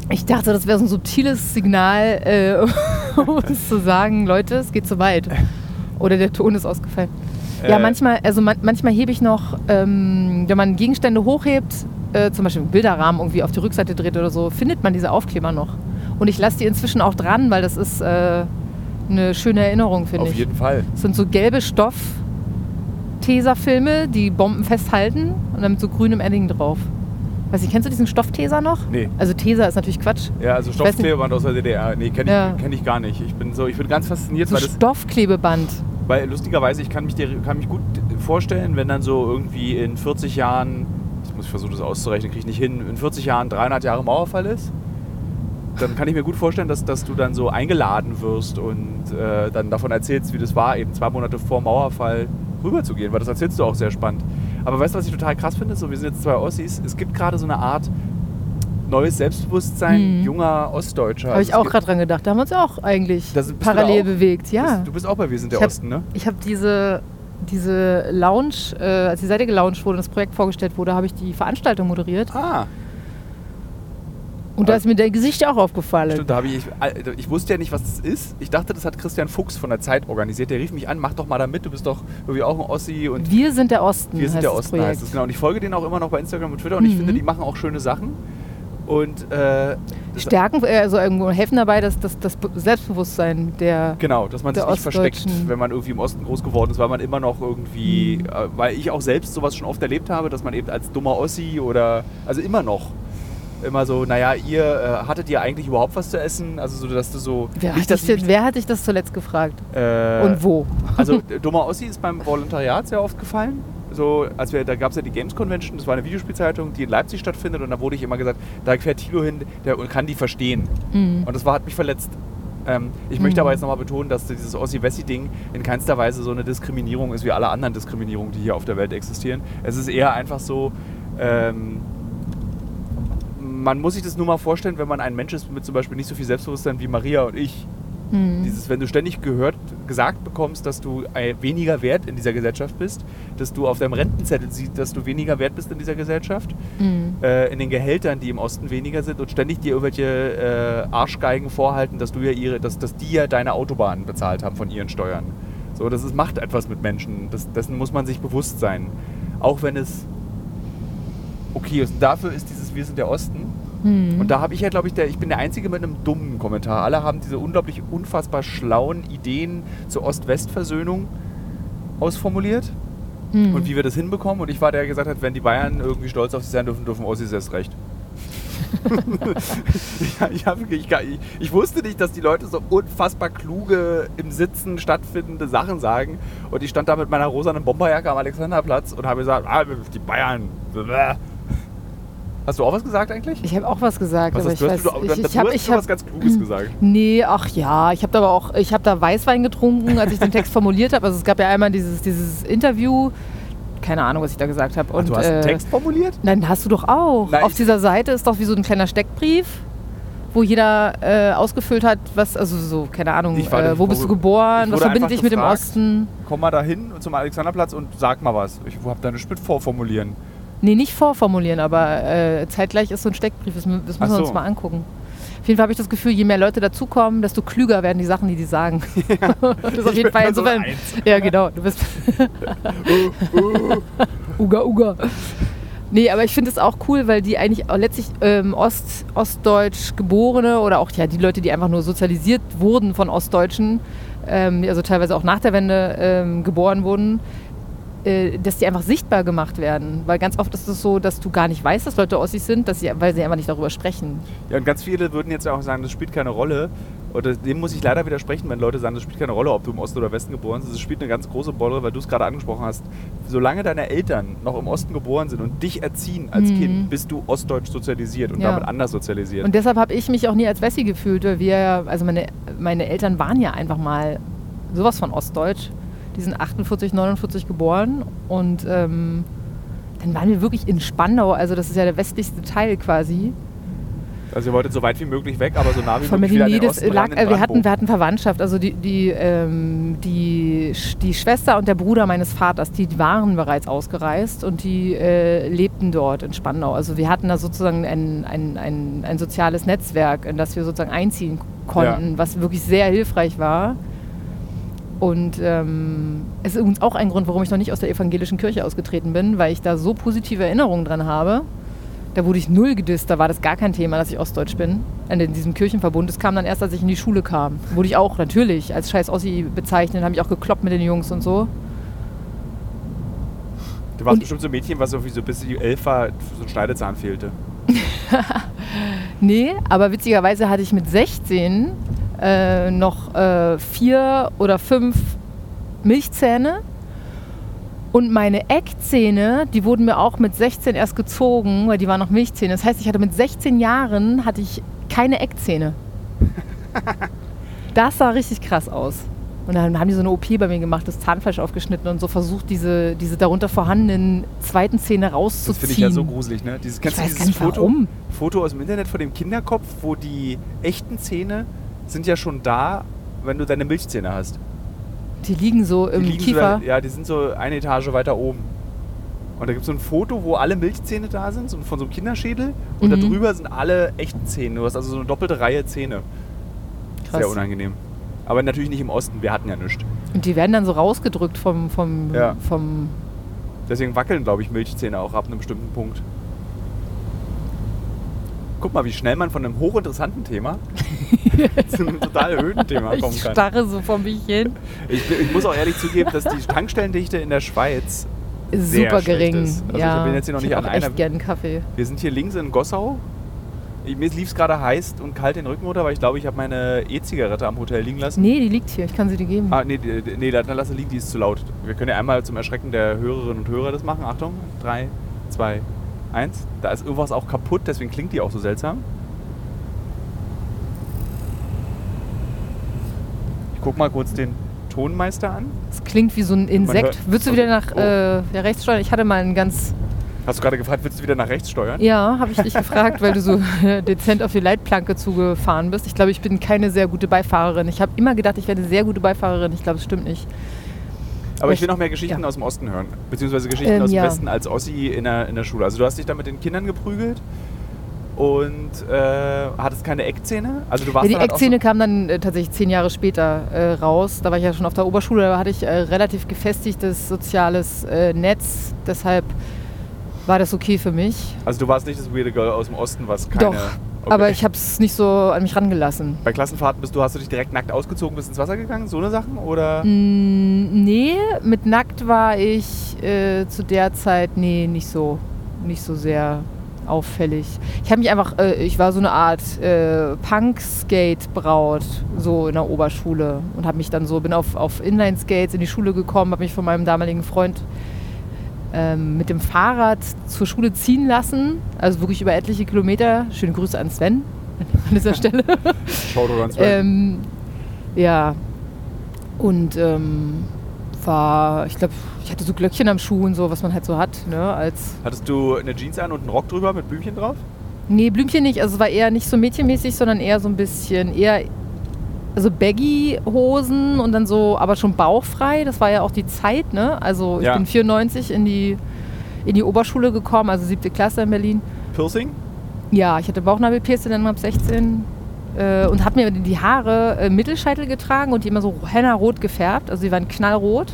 Ich dachte, das wäre so ein subtiles Signal, äh, um uns zu sagen, Leute, es geht zu weit. Oder der Ton ist ausgefallen. Ja, Äh, manchmal, also man, manchmal hebe ich noch, ähm, wenn man Gegenstände hochhebt, äh, zum Beispiel Bilderrahmen irgendwie auf die Rückseite dreht oder so, findet man diese Aufkleber noch. Und ich lasse die inzwischen auch dran, weil das ist äh, eine schöne Erinnerung, finde Auf ich. jeden Fall. Das sind so gelbe Stoff Tesafilme, die Bomben festhalten und dann mit so grünem Edding drauf. Weiß ich, kennst du diesen Stoffteser noch? Nee. Also Tesa ist natürlich Quatsch. Ja, also Stoffklebeband aus der DDR. Nee, kenne ich, Ja. kenn ich gar nicht. Ich bin so, ich bin ganz fasziniert, So weil, das, Stoffklebeband. weil lustigerweise, ich kann mich, dir, kann mich gut vorstellen, wenn dann so irgendwie in 40 Jahren, ich muss versuchen das auszurechnen, kriege ich nicht hin, in 40 Jahren 300 Jahre Mauerfall ist, dann kann ich mir gut vorstellen, dass, dass du dann so eingeladen wirst und äh, dann davon erzählst, wie das war, eben zwei Monate vor Mauerfall rüberzugehen, weil das erzählst du auch sehr spannend. Aber weißt du, was ich total krass finde? So, wir sind jetzt zwei Ossis, es gibt gerade so eine Art neues Selbstbewusstsein Mhm. junger Ostdeutscher. Habe Also ich es auch gerade dran gedacht. Da haben wir uns auch eigentlich Das bist parallel auch? bewegt. Ja. Du bist auch bei Wir sind der Ich hab- Osten, ne? Ich habe diese, diese Lounge, äh, als die Seite gelauncht wurde und das Projekt vorgestellt wurde, habe ich die Veranstaltung moderiert. Ah, Und da ist mir dein Gesicht auch aufgefallen. stimmt. Da hab ich, ich, ich wusste ja nicht, was das ist. Ich dachte, das hat Christian Fuchs von der Zeit organisiert. Der rief mich an, mach doch mal da mit. Du bist doch irgendwie auch ein Ossi und Wir sind der Osten. Wir sind der Osten Projekt. heißt es. Genau. Und ich folge denen auch immer noch bei Instagram und Twitter und ich Mhm. finde, die machen auch schöne Sachen. Und äh, Stärken, äh, also irgendwo helfen dabei, dass das, das Be- Selbstbewusstsein der. Genau, dass man sich nicht versteckt, wenn man irgendwie im Osten groß geworden ist, weil man immer noch irgendwie, Mhm. äh, weil ich auch selbst sowas schon oft erlebt habe, dass man eben als dummer Ossi oder, also immer noch, immer so, naja, ihr, äh, hattet ihr eigentlich überhaupt was zu essen? Also so, dass du so, Wer, nicht, hat dass dich denn, wer hat dich das zuletzt gefragt? äh, Und wo? Also dummer Ossi ist beim Volontariat sehr oft gefallen. So, als wir, da gab es ja die Games Convention, das war eine Videospielzeitung, die in Leipzig stattfindet und da wurde ich immer gesagt, da fährt Thilo hin, der kann die verstehen. Mhm. Und das war, hat mich verletzt. Ähm, ich möchte Mhm. aber jetzt nochmal betonen, dass dieses Ossi-Wessi-Ding in keinster Weise so eine Diskriminierung ist wie alle anderen Diskriminierungen, die hier auf der Welt existieren. Es ist eher einfach so, ähm, man muss sich das nur mal vorstellen, wenn man ein Mensch ist mit zum Beispiel nicht so viel Selbstbewusstsein wie Maria und ich. Mhm. Dieses, wenn du ständig gehört, gesagt bekommst, dass du äh, weniger wert in dieser Gesellschaft bist, dass du auf deinem Rentenzettel siehst, dass du weniger wert bist in dieser Gesellschaft, Mhm. äh, in den Gehältern, die im Osten weniger sind und ständig dir irgendwelche äh, Arschgeigen vorhalten, dass du ja ihre, dass, dass die ja deine Autobahnen bezahlt haben von ihren Steuern. So, das ist, macht etwas mit Menschen. Das, dessen muss man sich bewusst sein. Auch wenn es okay ist. Dafür ist dieses Wir sind der Osten. Mhm. Und da habe ich ja, glaube ich, der, ich bin der Einzige mit einem dummen Kommentar. Alle haben diese unglaublich unfassbar schlauen Ideen zur Ost-West-Versöhnung ausformuliert. Hm. und wie wir das hinbekommen. Und ich war der, der gesagt hat, wenn die Bayern irgendwie stolz auf sich sein dürfen, dürfen Ossis erst recht. ich, hab gar- ich, ich wusste nicht, dass die Leute so unfassbar kluge, im Sitzen stattfindende Sachen sagen. Und ich stand da mit meiner rosanen Bomberjacke am Alexanderplatz und habe gesagt, ah, die Bayern. blablabla. Hast du auch was gesagt eigentlich? Ich habe auch was gesagt, Was aber hast ich du, weiß, hast du, ich, ich habe hab, was ganz Kluges gesagt. Nee, ach ja, ich habe da aber auch, ich habe da Weißwein getrunken, als ich den Text formuliert habe. Also es gab ja einmal dieses, dieses Interview, keine Ahnung, was ich da gesagt habe. Und du hast einen äh, Text formuliert? Nein, hast du doch auch. Nein, Auf dieser Seite ist doch wie so ein kleiner Steckbrief, wo jeder äh, ausgefüllt hat, was, also so, keine Ahnung, äh, wo bist du geboren, was verbindet dich mit dem. Osten? Komm mal dahin zum Alexanderplatz und sag mal was. Ich hab nicht mit vorformulieren. Nee, nicht vorformulieren, aber äh, zeitgleich ist so ein Steckbrief, das, das müssen wir so. uns mal angucken. Auf jeden Fall habe ich das Gefühl, je mehr Leute dazukommen, desto klüger werden die Sachen, die die sagen. das ist auf jeden Fall insofern. Ja, genau. Du bist. Uga, Uga. Nee, aber ich finde es auch cool, weil die eigentlich letztlich ähm, Ost, Ostdeutsch geborene oder auch ja die Leute, die einfach nur sozialisiert wurden von Ostdeutschen, ähm, die also teilweise auch nach der Wende ähm, geboren wurden, dass die einfach sichtbar gemacht werden. Weil ganz oft ist es so, dass du gar nicht weißt, dass Leute Ossis sind, dass sie, weil sie einfach nicht darüber sprechen. Ja, und ganz viele würden jetzt auch sagen, das spielt keine Rolle. Oder dem muss ich leider widersprechen, wenn Leute sagen, das spielt keine Rolle, ob du im Osten oder Westen geboren bist. Es spielt eine ganz große Rolle, weil du es gerade angesprochen hast. Solange deine Eltern noch im Osten geboren sind und dich erziehen als Mhm. Kind, bist du ostdeutsch sozialisiert und Ja. damit anders sozialisiert. Und deshalb habe ich mich auch nie als Wessi gefühlt, weil wir, also meine, meine Eltern waren ja einfach mal sowas von Ostdeutsch. Die sind 48, 49 geboren und ähm, dann waren wir wirklich in Spandau, also das ist ja der westlichste Teil quasi. also ihr wolltet so weit wie möglich weg, aber so nah wie Von möglich wieder an den Osten lag, äh, wir, hatten, wir hatten Verwandtschaft, also die, die, ähm, die, die Schwester und der Bruder meines Vaters, die waren bereits ausgereist und die äh, lebten dort in Spandau. Also wir hatten da sozusagen ein, ein, ein, ein soziales Netzwerk, in das wir sozusagen einziehen konnten, Ja. was wirklich sehr hilfreich war. Und ähm, es ist übrigens auch ein Grund, warum ich noch nicht aus der evangelischen Kirche ausgetreten bin, weil ich da so positive Erinnerungen dran habe. Da wurde ich null gedisst, da war das gar kein Thema, dass ich ostdeutsch bin. In diesem Kirchenverbund. Das kam dann erst, als ich in die Schule kam. Wurde ich auch natürlich als scheiß Ossi bezeichnet, habe ich auch gekloppt mit den Jungs und so. Du warst und- bestimmt so ein Mädchen, was irgendwie so bis die elf war, so ein Schneidezahn fehlte. Nee, aber witzigerweise hatte ich mit 16 äh, noch äh, vier oder fünf Milchzähne. Und meine Eckzähne, die wurden mir auch mit 16 erst gezogen, weil die waren noch Milchzähne. Das heißt, ich hatte mit 16 Jahren hatte ich keine Eckzähne. Das sah richtig krass aus. Und dann haben die so eine OP bei mir gemacht, das Zahnfleisch aufgeschnitten und so versucht, diese, diese darunter vorhandenen zweiten Zähne Das rauszuziehen. finde ich ja so gruselig, ne? Dieses, Ich kennst du weiß dieses nicht Foto? warum. Foto aus dem Internet von dem Kinderkopf, wo die echten Zähne sind ja schon da, wenn du deine Milchzähne hast. Die liegen so im liegen Kiefer. So, ja, die sind so eine Etage weiter oben. Und da gibt es so ein Foto, wo alle Milchzähne da sind, so von so einem Kinderschädel. Und Mhm. da drüber sind alle echten Zähne. Du hast also so eine doppelte Reihe Zähne. Krass. Sehr unangenehm. Aber natürlich nicht im Osten, wir hatten ja nichts. Und die werden dann so rausgedrückt vom, vom, Ja. vom Deswegen wackeln, glaube ich, Milchzähne auch ab einem bestimmten Punkt. Guck mal, wie schnell man von einem hochinteressanten Thema zu einem total öden Thema kommen Ich kann. starre so vor mich hin. Ich, ich muss auch ehrlich zugeben, dass die Tankstellendichte in der Schweiz, super gering. ist. Also ja. ich bin jetzt hier noch ich nicht an auch echt einer- gern Kaffee. wir sind hier links in Gossau. Ich- Mir lief es gerade heiß und kalt den Rücken runter, weil ich glaube, ich habe meine E-Zigarette am Hotel liegen lassen. Nee, die liegt hier. Ich kann sie dir geben. Ah, nee, nee, dann lass sie liegen, die ist zu laut. Wir können ja einmal zum Erschrecken der Hörerinnen und Hörer das machen. Achtung, 3, 2, 1. Da ist irgendwas auch kaputt, deswegen klingt die auch so seltsam. Guck mal kurz den Tonmeister an. Es klingt wie so ein Insekt. Würdest du wieder nach Oh. äh, ja, rechts steuern? Ich hatte mal einen ganz. Hast du gerade gefragt, willst du wieder nach rechts steuern? Ja, habe ich dich gefragt, weil du so dezent auf die Leitplanke zugefahren bist. Ich glaube, ich bin keine sehr gute Beifahrerin. Ich habe immer gedacht, ich wäre eine sehr gute Beifahrerin. Ich glaube, es stimmt nicht. Aber ich will noch mehr Geschichten ja. aus dem Osten hören. Beziehungsweise Geschichten Ähm, aus dem ja. Westen als Ossi in der, in der Schule. Also du hast dich da mit den Kindern geprügelt und äh, hattest keine Eckzähne. Also du warst Ja, die halt Eckzähne kam dann äh, tatsächlich zehn Jahre später äh, raus. Da war ich ja schon auf der Oberschule, da hatte ich äh, relativ gefestigtes soziales äh, Netz. Deshalb war das okay für mich. So, also du warst nicht das weirde Girl aus dem Osten, was keine... Doch, Okay. Aber ich habe es nicht so an mich rangelassen. Bei Klassenfahrten bist du, hast du dich direkt nackt ausgezogen, bist ins Wasser gegangen? So eine Sachen? Oder? Mm, nee, mit nackt war ich äh, zu der Zeit, nee, nicht so, nicht so sehr auffällig. Ich habe mich einfach, äh, ich war so eine Art äh, Punk-Skate-Braut, so in der Oberschule und habe mich dann so, bin auf, auf Inline-Skates in die Schule gekommen, habe mich von meinem damaligen Freund ähm, mit dem Fahrrad zur Schule ziehen lassen, also wirklich über etliche Kilometer. Schöne Grüße an Sven an dieser Stelle. Schau doch ganz ähm, ja, und ähm, war, ich glaube, ich hatte so Glöckchen am Schuh und so, was man halt so hat, ne, als Hattest du eine Jeans an und einen Rock drüber mit Blümchen drauf? Nee, Blümchen nicht. Also es war eher nicht so mädchenmäßig, sondern eher so ein bisschen eher also Baggy-Hosen und dann so, aber schon bauchfrei. Das war ja auch die Zeit, ne? Also ich Ja. bin 94 in die, in die Oberschule gekommen, also siebte Klasse in Berlin. Piercing? Ja, ich hatte Bauchnabelpiercing dann ab 16 äh, und habe mir die Haare äh, Mittelscheitel getragen und die immer so henna-rot gefärbt. Also die waren knallrot.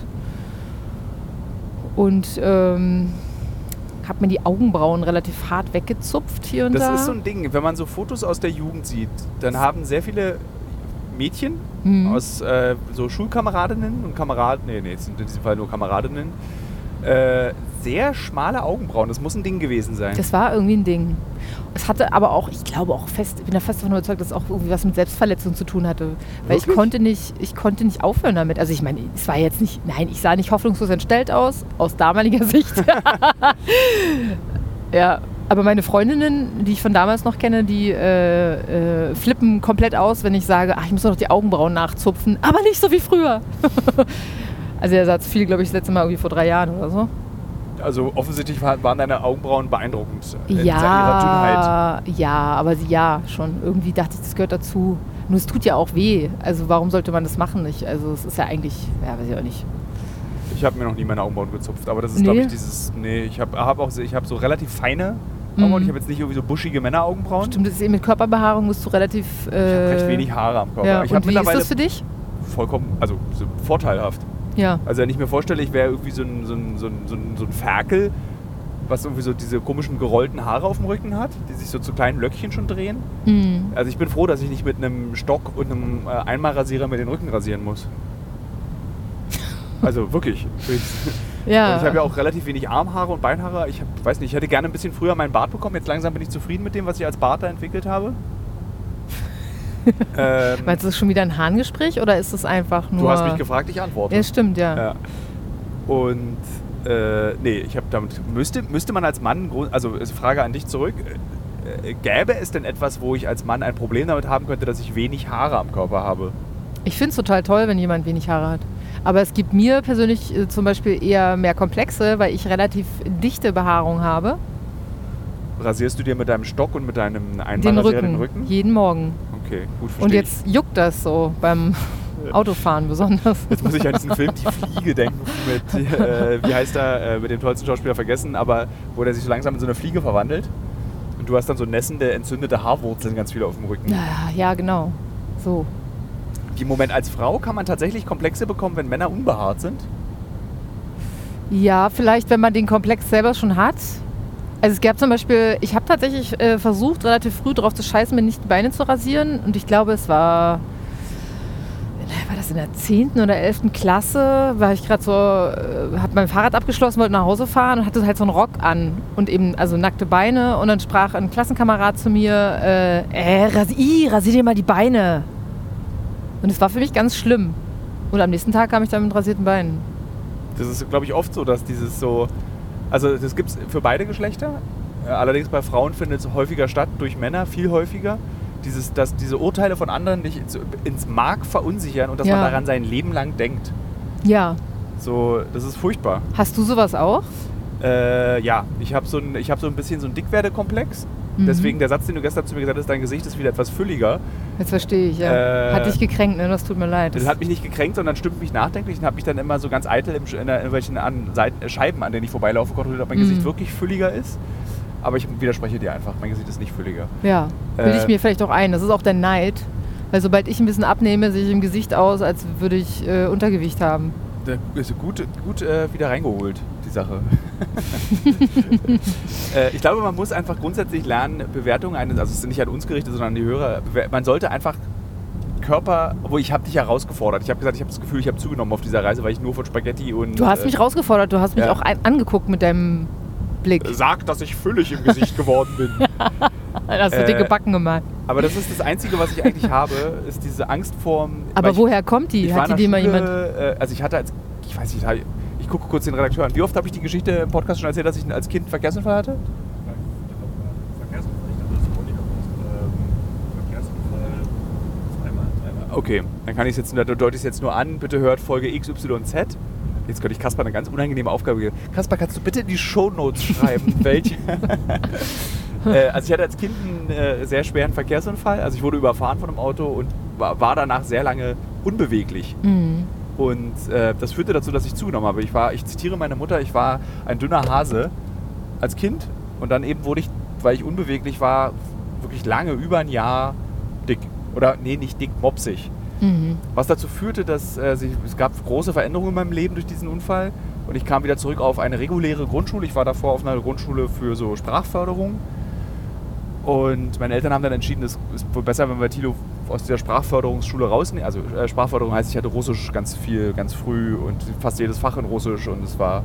Und ähm, habe mir die Augenbrauen relativ hart weggezupft hier und Das da. ist so ein Ding, wenn man so Fotos aus der Jugend sieht, dann haben sehr viele Mädchen Mhm. aus äh, so Schulkameradinnen und Kameraden, nee, nee, es sind in diesem Fall nur Kameradinnen, äh, sehr schmale Augenbrauen. Das muss ein Ding gewesen sein. Das war irgendwie ein Ding. Es hatte aber auch, ich glaube auch fest, ich bin da fest davon überzeugt, dass es auch irgendwie was mit Selbstverletzung zu tun hatte. Weil ich konnte nicht, ich konnte nicht aufhören damit. Also ich meine, es war jetzt nicht, nein, ich sah nicht hoffnungslos entstellt aus, aus damaliger Sicht. ja, aber meine Freundinnen, die ich von damals noch kenne, die äh, äh, flippen komplett aus, wenn ich sage, ach, ich muss noch die Augenbrauen nachzupfen, aber nicht so wie früher. also der Satz fiel, glaube ich, das letzte Mal irgendwie vor drei Jahren oder so. Also offensichtlich war- waren deine Augenbrauen beeindruckend in ihrer Dünnheit. Ja, ja, aber sie- ja, schon. Irgendwie dachte ich, das gehört dazu. Nur es tut ja auch weh. Also warum sollte man das machen? Ich, also es ist ja eigentlich, ja, weiß ich auch nicht. Ich habe mir noch nie meine Augenbrauen gezupft, aber das ist, Nee? glaube ich, dieses. Nee, ich habe hab auch ich hab so relativ feine Augenbrauen. Mhm. Ich habe jetzt nicht irgendwie so buschige Männeraugenbrauen. Stimmt, das ist eben mit Körperbehaarung musst du relativ. Ich Äh, habe recht wenig Haare am Körper. Ja. Ich Und habe wie ist das für dich? vollkommen, also so vorteilhaft. Ja. Also wenn ich mir vorstelle, ich wäre irgendwie so ein, so, ein, so, ein, so, ein, so ein Ferkel, was irgendwie so diese komischen gerollten Haare auf dem Rücken hat, die sich so zu kleinen Löckchen schon drehen. Hm. Also ich bin froh, dass ich nicht mit einem Stock und einem äh, Einmalrasierer mir den Rücken rasieren muss. Also wirklich. Ich, Ja. und ich habe ja auch relativ wenig Armhaare und Beinhaare. Ich hab, weiß nicht, ich hätte gerne ein bisschen früher meinen Bart bekommen. Jetzt langsam bin ich zufrieden mit dem, was ich als Bart da entwickelt habe. ähm, Meinst du, das ist schon wieder ein Haarengespräch oder ist es einfach nur. du hast mich gefragt, ich antworte. Ja, stimmt, ja. Ja. Und äh, nee, ich habe damit müsste müsste man als Mann also Frage an dich zurück. Äh, gäbe es denn etwas, wo ich als Mann ein Problem damit haben könnte, dass ich wenig Haare am Körper habe? Ich finde es total toll, wenn jemand wenig Haare hat. Aber es gibt mir persönlich äh, zum Beispiel eher mehr Komplexe, weil ich relativ dichte Behaarung habe. Rasierst du dir mit deinem Stock und mit deinem Den Einmalrasierer Rücken, den Rücken? Jeden Morgen. Okay, gut, verstehe Und ich. jetzt juckt das so beim Autofahren besonders. Jetzt muss ich an diesen Film Die Fliege denken mit, äh, wie heißt er, äh, mit dem tollsten Schauspieler vergessen, aber wo der sich so langsam in so eine Fliege verwandelt. Und du hast dann so nässende, entzündete Haarwurzeln ganz viele auf dem Rücken. Ja, ja, genau. So. Die Moment als Frau kann man tatsächlich Komplexe bekommen, wenn Männer unbehaart sind. Ja, vielleicht, wenn man den Komplex selber schon hat. Also es gab zum Beispiel, ich habe tatsächlich äh, versucht, relativ früh drauf zu scheißen, mir nicht die Beine zu rasieren. Und ich glaube, es war, war das in der 10. oder 11. Klasse, war ich gerade so, äh, habe mein Fahrrad abgeschlossen, wollte nach Hause fahren und hatte halt so einen Rock an und eben, also nackte Beine. Und dann sprach ein Klassenkamerad zu mir, äh, äh rasi, rasier dir mal die Beine. Und es war für mich ganz schlimm. Und am nächsten Tag kam ich dann mit rasierten Beinen. Das ist, glaube ich, oft so, dass dieses so. Also, das gibt es für beide Geschlechter. Äh, Allerdings bei Frauen findet es häufiger statt, durch Männer viel häufiger. Dieses, dass diese Urteile von anderen dich ins, ins Mark verunsichern und dass man Ja. daran sein Leben lang denkt. Ja. So, das ist furchtbar. Hast du sowas auch? Äh, ja, ich habe so, ein, ich hab so ein bisschen so einen Dickwerdekomplex. Mhm. Deswegen der Satz, den du gestern zu mir gesagt hast, dein Gesicht ist wieder etwas fülliger. Jetzt verstehe ich, ja. Äh, hat dich gekränkt, ne? Das tut mir leid. Das hat mich nicht gekränkt, sondern stimmt mich nachdenklich und habe mich dann immer so ganz eitel in irgendwelchen an Seiten, äh, Scheiben, an denen ich vorbeilaufe, kontrolliert, ob mein Mhm. Gesicht wirklich fülliger ist. Aber ich widerspreche dir einfach, mein Gesicht ist nicht fülliger. ja, bilde äh, ich mir vielleicht auch ein. Das ist auch der Neid. Weil sobald ich ein bisschen abnehme, sehe ich im Gesicht aus, als würde ich äh, Untergewicht haben. Ist gut, gut äh, wieder reingeholt, die Sache. äh, ich glaube, man muss einfach grundsätzlich lernen, Bewertungen eines, also es ist nicht an uns gerichtet, sondern an die Hörer, man sollte einfach Körper, obwohl ich habe dich herausgefordert. Ich habe gesagt, ich habe das Gefühl, ich habe zugenommen auf dieser Reise, weil ich nur von Spaghetti und... Du hast äh, mich rausgefordert, du hast mich ja. auch angeguckt mit deinem Blick. Sag, dass ich füllig im Gesicht geworden bin. Hast du äh, dicke Backen gemacht. Aber das ist das Einzige, was ich eigentlich habe, ist diese Angst vorm... Aber ich, woher kommt die? Hat die dir mal jemand. Äh, also ich hatte als... Ich weiß nicht, ich, ich gucke kurz den Redakteur an. Wie oft habe ich die Geschichte im Podcast schon erzählt, dass ich als Kind einen Verkehrsunfall hatte? Okay, dann kann ich es jetzt, dann deute ich es jetzt nur an. Bitte hört Folge XYZ. Jetzt könnte ich Kasper eine ganz unangenehme Aufgabe geben. Kasper, kannst du bitte in die Shownotes schreiben, welche? äh, also ich hatte als Kind einen äh, sehr schweren Verkehrsunfall. Also ich wurde überfahren von einem Auto und war, war danach sehr lange unbeweglich. Mhm. Und äh, das führte dazu, dass ich zugenommen habe. Ich war, ich zitiere meine Mutter, ich war ein dünner Hase als Kind und dann eben wurde ich, weil ich unbeweglich war, wirklich lange, über ein Jahr dick. Oder nee, nicht dick, mopsig. Mhm. Was dazu führte, dass äh, sich, es gab große Veränderungen in meinem Leben durch diesen Unfall und ich kam wieder zurück auf eine reguläre Grundschule. Ich war davor auf einer Grundschule für so Sprachförderung und meine Eltern haben dann entschieden, es ist wohl besser, wenn wir Tilo aus der Sprachförderungsschule rausnehmen. Also äh, Sprachförderung heißt, ich hatte Russisch ganz viel, ganz früh und fast jedes Fach in Russisch und es war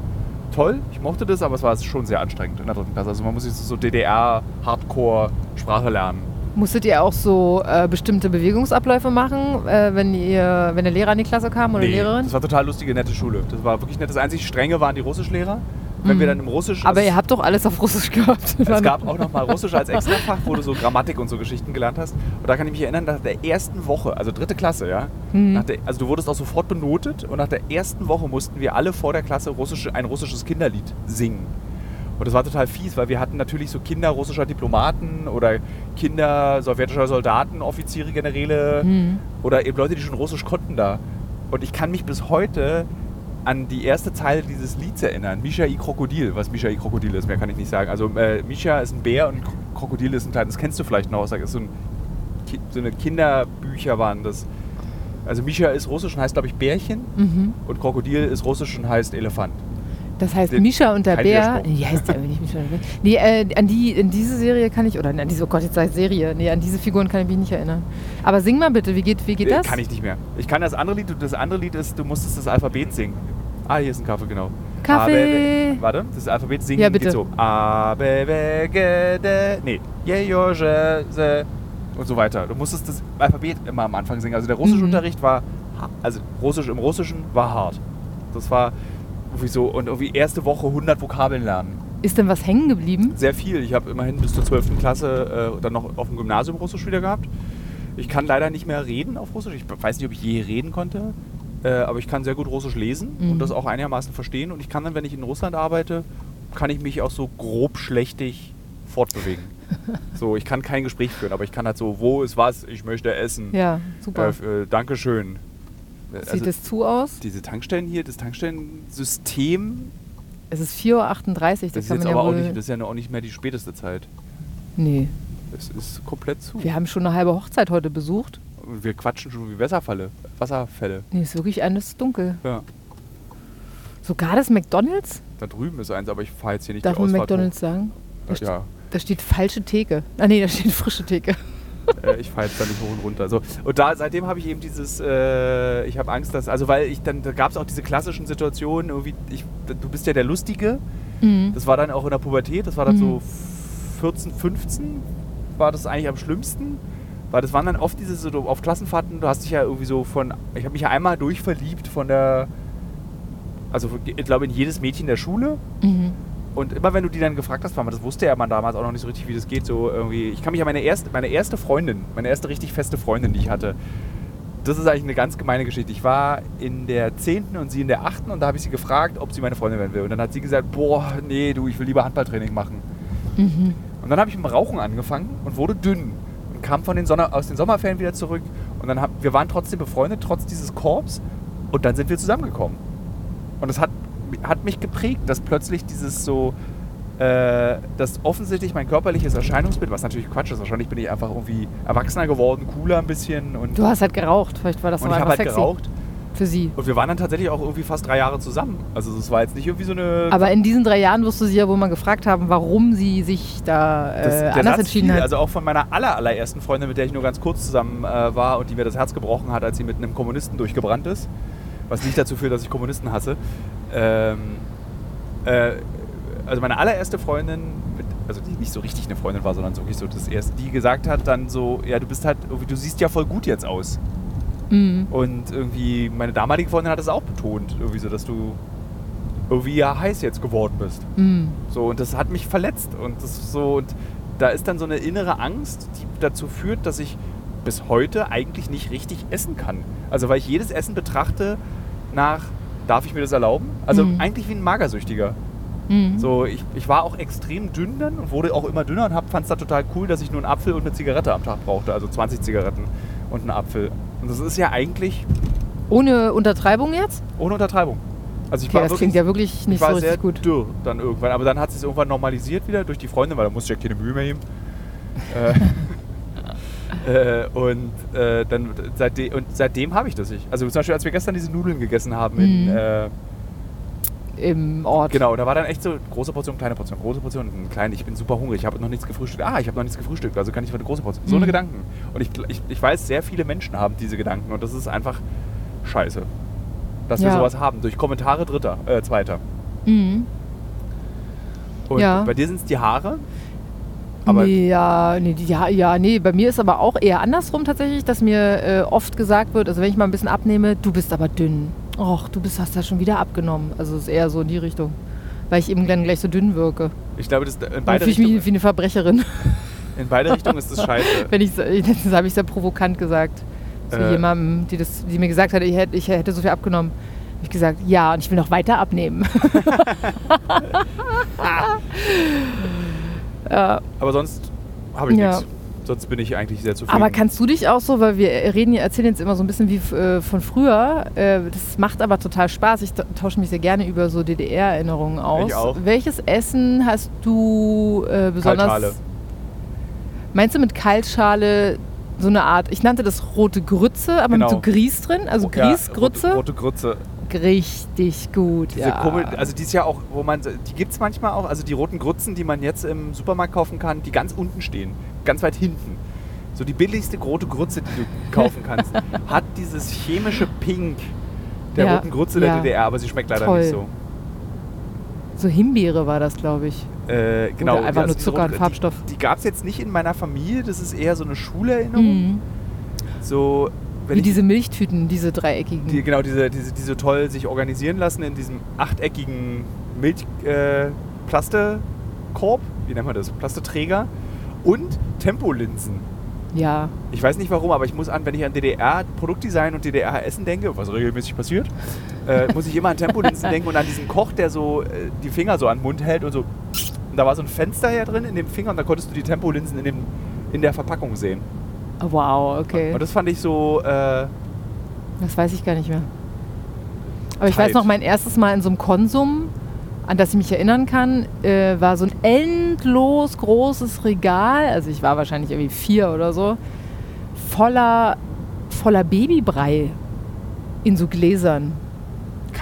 toll. Ich mochte das, aber es war schon sehr anstrengend in der dritten Klasse. Also man muss jetzt so DDR-Hardcore-Sprache lernen. Musstet ihr auch so äh, bestimmte Bewegungsabläufe machen, äh, wenn, ihr, wenn der Lehrer in die Klasse kam oder Nee, Lehrerin? das war total lustige, nette Schule. Das war wirklich nett. Das einzig Strenge waren die Russischlehrer. Wenn wir dann im Russisch... Mhm. Aber also ihr habt doch alles auf Russisch gehabt. Es gab auch noch mal Russisch als Extrafach, wo du so Grammatik und so Geschichten gelernt hast. Und da kann ich mich erinnern, nach der ersten Woche, also dritte Klasse, ja, Mhm. der, also du wurdest auch sofort benotet und nach der ersten Woche mussten wir alle vor der Klasse russisch, ein russisches Kinderlied singen. Und das war total fies, weil wir hatten natürlich so Kinder russischer Diplomaten oder Kinder sowjetischer Soldaten, Offiziere, Generäle Mhm. oder eben Leute, die schon Russisch konnten da. Und ich kann mich bis heute an die erste Zeile dieses Lieds erinnern. Misha i Krokodil. Was Misha i Krokodil ist, mehr kann ich nicht sagen. Also äh, Misha ist ein Bär und Krokodil ist ein kleines, das kennst du vielleicht noch. Das ist so, ein, so eine Kinderbücher waren das. Also Misha ist russisch und heißt, glaube ich, Bärchen. Mhm. Und Krokodil ist russisch und heißt Elefant. Das heißt, Den- Misha und der Bär. Nee, heißt ja nicht Misha und der Bär. Nee, äh, an, die, an diese Serie kann ich. Oder an diese, oh Gott, jetzt sag ich Serie. Nee, an diese Figuren kann ich mich nicht erinnern. Aber sing mal bitte, wie geht, wie geht Äh, das? Kann ich nicht mehr. Ich kann das andere Lied. Das andere Lied ist, du musstest das Alphabet singen. Ah, hier ist ein Kaffee, genau. Kaffee. A, B, B. Warte, das Alphabet singen Ja, bitte. geht so. A, B, B, G, D. Nee. Je, jo, je, se. Und so weiter. Du musstest das Alphabet immer am Anfang singen. Also der Russischunterricht war, ha- also Russisch im Russischen war hart. Das war irgendwie so, und irgendwie erste Woche 100 Vokabeln lernen. Ist denn was hängen geblieben? Sehr viel. Ich habe immerhin bis zur 12. Klasse äh, dann noch auf dem Gymnasium Russisch wieder gehabt. Ich kann leider nicht mehr reden auf Russisch. Ich weiß nicht, ob ich je reden konnte. Äh, aber ich kann sehr gut Russisch lesen Mhm. und das auch einigermaßen verstehen. Und ich kann dann, wenn ich in Russland arbeite, kann ich mich auch so grob schlechtig fortbewegen. so, ich kann kein Gespräch führen, aber ich kann halt so, wo ist was, ich möchte essen. Ja, super. Äh, äh, Dankeschön. Äh, Sieht es zu aus? diese Tankstellen hier, das Tankstellensystem, Es ist 4.38 Uhr, das, das ist jetzt man ja aber auch nicht, das ist ja auch nicht mehr die späteste Zeit. nee, Es ist komplett zu. wir haben schon eine halbe Hochzeit heute besucht. Und wir quatschen schon wie Wasserfälle. Wasserfälle. Nee, ist wirklich alles dunkel. Ja. Sogar das McDonalds? Da drüben ist eins, aber ich fahre jetzt hier nicht Darf die man Ausfahrt McDonalds sagen? hoch. Ja, Da steht falsche Theke. Ah nee, da steht frische Theke. Äh, ich fahre jetzt da nicht hoch und runter. So. Und da, seitdem habe ich eben dieses, äh, ich habe Angst, dass, also weil ich dann, da gab es auch diese klassischen Situationen, irgendwie, ich, du bist ja der Lustige. Mhm. Das war dann auch in der Pubertät, das war dann Mhm. so 14, 15, war das eigentlich am schlimmsten. Weil das waren dann oft diese so auf Klassenfahrten, du hast dich ja irgendwie so von, ich habe mich ja einmal durchverliebt von der, also ich glaube in jedes Mädchen der Schule. Mhm. Und immer wenn du die dann gefragt hast, das wusste ja man damals auch noch nicht so richtig, wie das geht, so irgendwie. Ich kann mich an meine erste, meine erste Freundin, meine erste richtig feste Freundin, die ich hatte, das ist eigentlich eine ganz gemeine Geschichte. Ich war in der 10. und sie in der 8. und da habe ich sie gefragt, ob sie meine Freundin werden will. Und dann hat sie gesagt, boah, nee, du, ich will lieber Handballtraining machen. Mhm. Und dann habe ich mit dem Rauchen angefangen und wurde dünn. Und kam von den Sonne, aus den Sommerferien wieder zurück. Und dann hab, wir waren trotzdem befreundet, trotz dieses Korbs. Und dann sind wir zusammengekommen. Und das hat, hat mich geprägt, dass plötzlich dieses so, äh, dass offensichtlich mein körperliches Erscheinungsbild, was natürlich Quatsch ist, wahrscheinlich bin ich einfach irgendwie erwachsener geworden, cooler ein bisschen. Und, Du hast halt geraucht. Vielleicht war das und noch ich habe einfach halt sexy. geraucht. Für sie. Und wir waren dann tatsächlich auch irgendwie fast drei Jahre zusammen. Also es war jetzt nicht irgendwie so eine... Aber in diesen drei Jahren wirst du sie ja wohl mal gefragt haben, warum sie sich da äh, Das- der anders Satz entschieden fiel, hat. Also auch von meiner aller, allerersten Freundin, mit der ich nur ganz kurz zusammen äh, war und die mir das Herz gebrochen hat, als sie mit einem Kommunisten durchgebrannt ist. Was nicht dazu führt, dass ich Kommunisten hasse. Ähm, äh, also meine allererste Freundin, mit, also die nicht so richtig eine Freundin war, sondern so wirklich so das erste, die gesagt hat dann so, ja du bist halt, du siehst ja voll gut jetzt aus. Mhm. Und irgendwie meine damalige Freundin hat es auch betont, irgendwie so, dass du irgendwie ja heiß jetzt geworden bist. Mhm. So, und das hat mich verletzt. Und das so, und da ist dann so eine innere Angst, die dazu führt, dass ich bis heute eigentlich nicht richtig essen kann. Also weil ich jedes Essen betrachte nach, darf ich mir das erlauben? Also Mhm. eigentlich wie ein Magersüchtiger. Mhm. So, ich, ich war auch extrem dünn dann und wurde auch immer dünner und fand es da total cool, dass ich nur einen Apfel und eine Zigarette am Tag brauchte. Also 20 Zigaretten und einen Apfel. Und das ist ja eigentlich Ohne Untertreibung jetzt? ohne Untertreibung. Also ich Okay, war das wirklich, klingt ja wirklich nicht ich war so sehr gut. dürr dann irgendwann. Aber dann hat es sich irgendwann normalisiert wieder durch die Freundin, weil da musste ich ja keine Mühe mehr geben. äh, und, äh, dann seitdem, und seitdem habe ich das nicht. Also zum Beispiel, als wir gestern diese Nudeln gegessen haben in, Mhm. äh, Im Ort. Genau, da war dann echt so große Portion, kleine Portion, große Portion, ein klein, ich bin super hungrig, ich habe noch nichts gefrühstückt. Ah, ich habe noch nichts gefrühstückt, also kann ich für eine große Portion. So eine Mhm. Gedanken. Und ich, ich, ich weiß, sehr viele Menschen haben diese Gedanken und das ist einfach scheiße, dass wir Ja. sowas haben. Durch Kommentare Dritter, äh, Zweiter. Mhm. Und Ja. bei dir sind es die Haare. Aber nee, ja, nee, ja, ja, nee, bei mir ist aber auch eher andersrum tatsächlich, dass mir äh, oft gesagt wird, also wenn ich mal ein bisschen abnehme, du bist aber dünn. Och, du bist, hast ja schon wieder abgenommen. Also es ist eher so in die Richtung. Weil ich eben dann gleich so dünn wirke. ich glaube, das, in, Dann beide fühle ich mich Richtungen, wie eine Verbrecherin. in beide Richtungen ist das scheiße. Wenn ich, letztens habe ich sehr provokant gesagt. Zu Äh. jemandem, die, das, die mir gesagt hat, ich hätte, ich hätte so viel abgenommen. Habe ich gesagt, ja, und ich will noch weiter abnehmen. ja, Aber sonst habe ich Ja. nichts. Sonst bin ich eigentlich sehr zufrieden. aber kannst du dich auch so, weil wir reden, erzählen jetzt immer so ein bisschen wie äh, von früher, äh, das macht aber total Spaß. Ich ta- tausche mich sehr gerne über so DDR-Erinnerungen aus. Ich auch. Welches Essen hast du äh, besonders... Kaltschale. Meinst du mit Kaltschale so eine Art, ich nannte das rote Grütze, aber Genau. mit so Grieß drin, also Ja, Grieß, Grütze? Rote, rote Grütze. Richtig gut, Diese ja. Kummel, also die ist ja auch, wo man, die gibt es manchmal auch, also die roten Grützen, die man jetzt im Supermarkt kaufen kann, die ganz unten stehen, ganz weit hinten. So die billigste rote Grütze, die du kaufen kannst, hat dieses chemische Pink der Ja, roten Grütze der ja. DDR, aber sie schmeckt leider Toll. nicht so. so Himbeere war das, glaube ich. Äh, genau, Oder einfach die- nur Zucker und Farbstoff. Die, die gab es jetzt nicht in meiner Familie, das ist eher so eine Schulerinnerung. Mhm. So, wenn Wie diese Milchtüten, diese dreieckigen. die, genau, diese, diese, die so toll sich organisieren lassen in diesem achteckigen Milch, äh, wie nennt man das? Plasteträger und Tempolinsen. ja. Ich weiß nicht warum, aber ich muss an, wenn ich an DDR-Produktdesign und DDR-Essen denke, was regelmäßig passiert, äh, muss ich immer an Tempolinsen denken und an diesen Koch, der so äh, die Finger so an den Mund hält und so. Und da war so ein Fenster hier drin in dem Finger und da konntest du die Tempolinsen in, dem, in der Verpackung sehen. Wow, okay. Und das fand ich so, äh, Das weiß ich gar nicht mehr. Aber ich Tight. weiß noch, mein erstes Mal in so einem Konsum, an das ich mich erinnern kann, äh, war so ein endlos großes Regal. Also ich war wahrscheinlich irgendwie vier oder so. Voller, voller Babybrei in so Gläsern.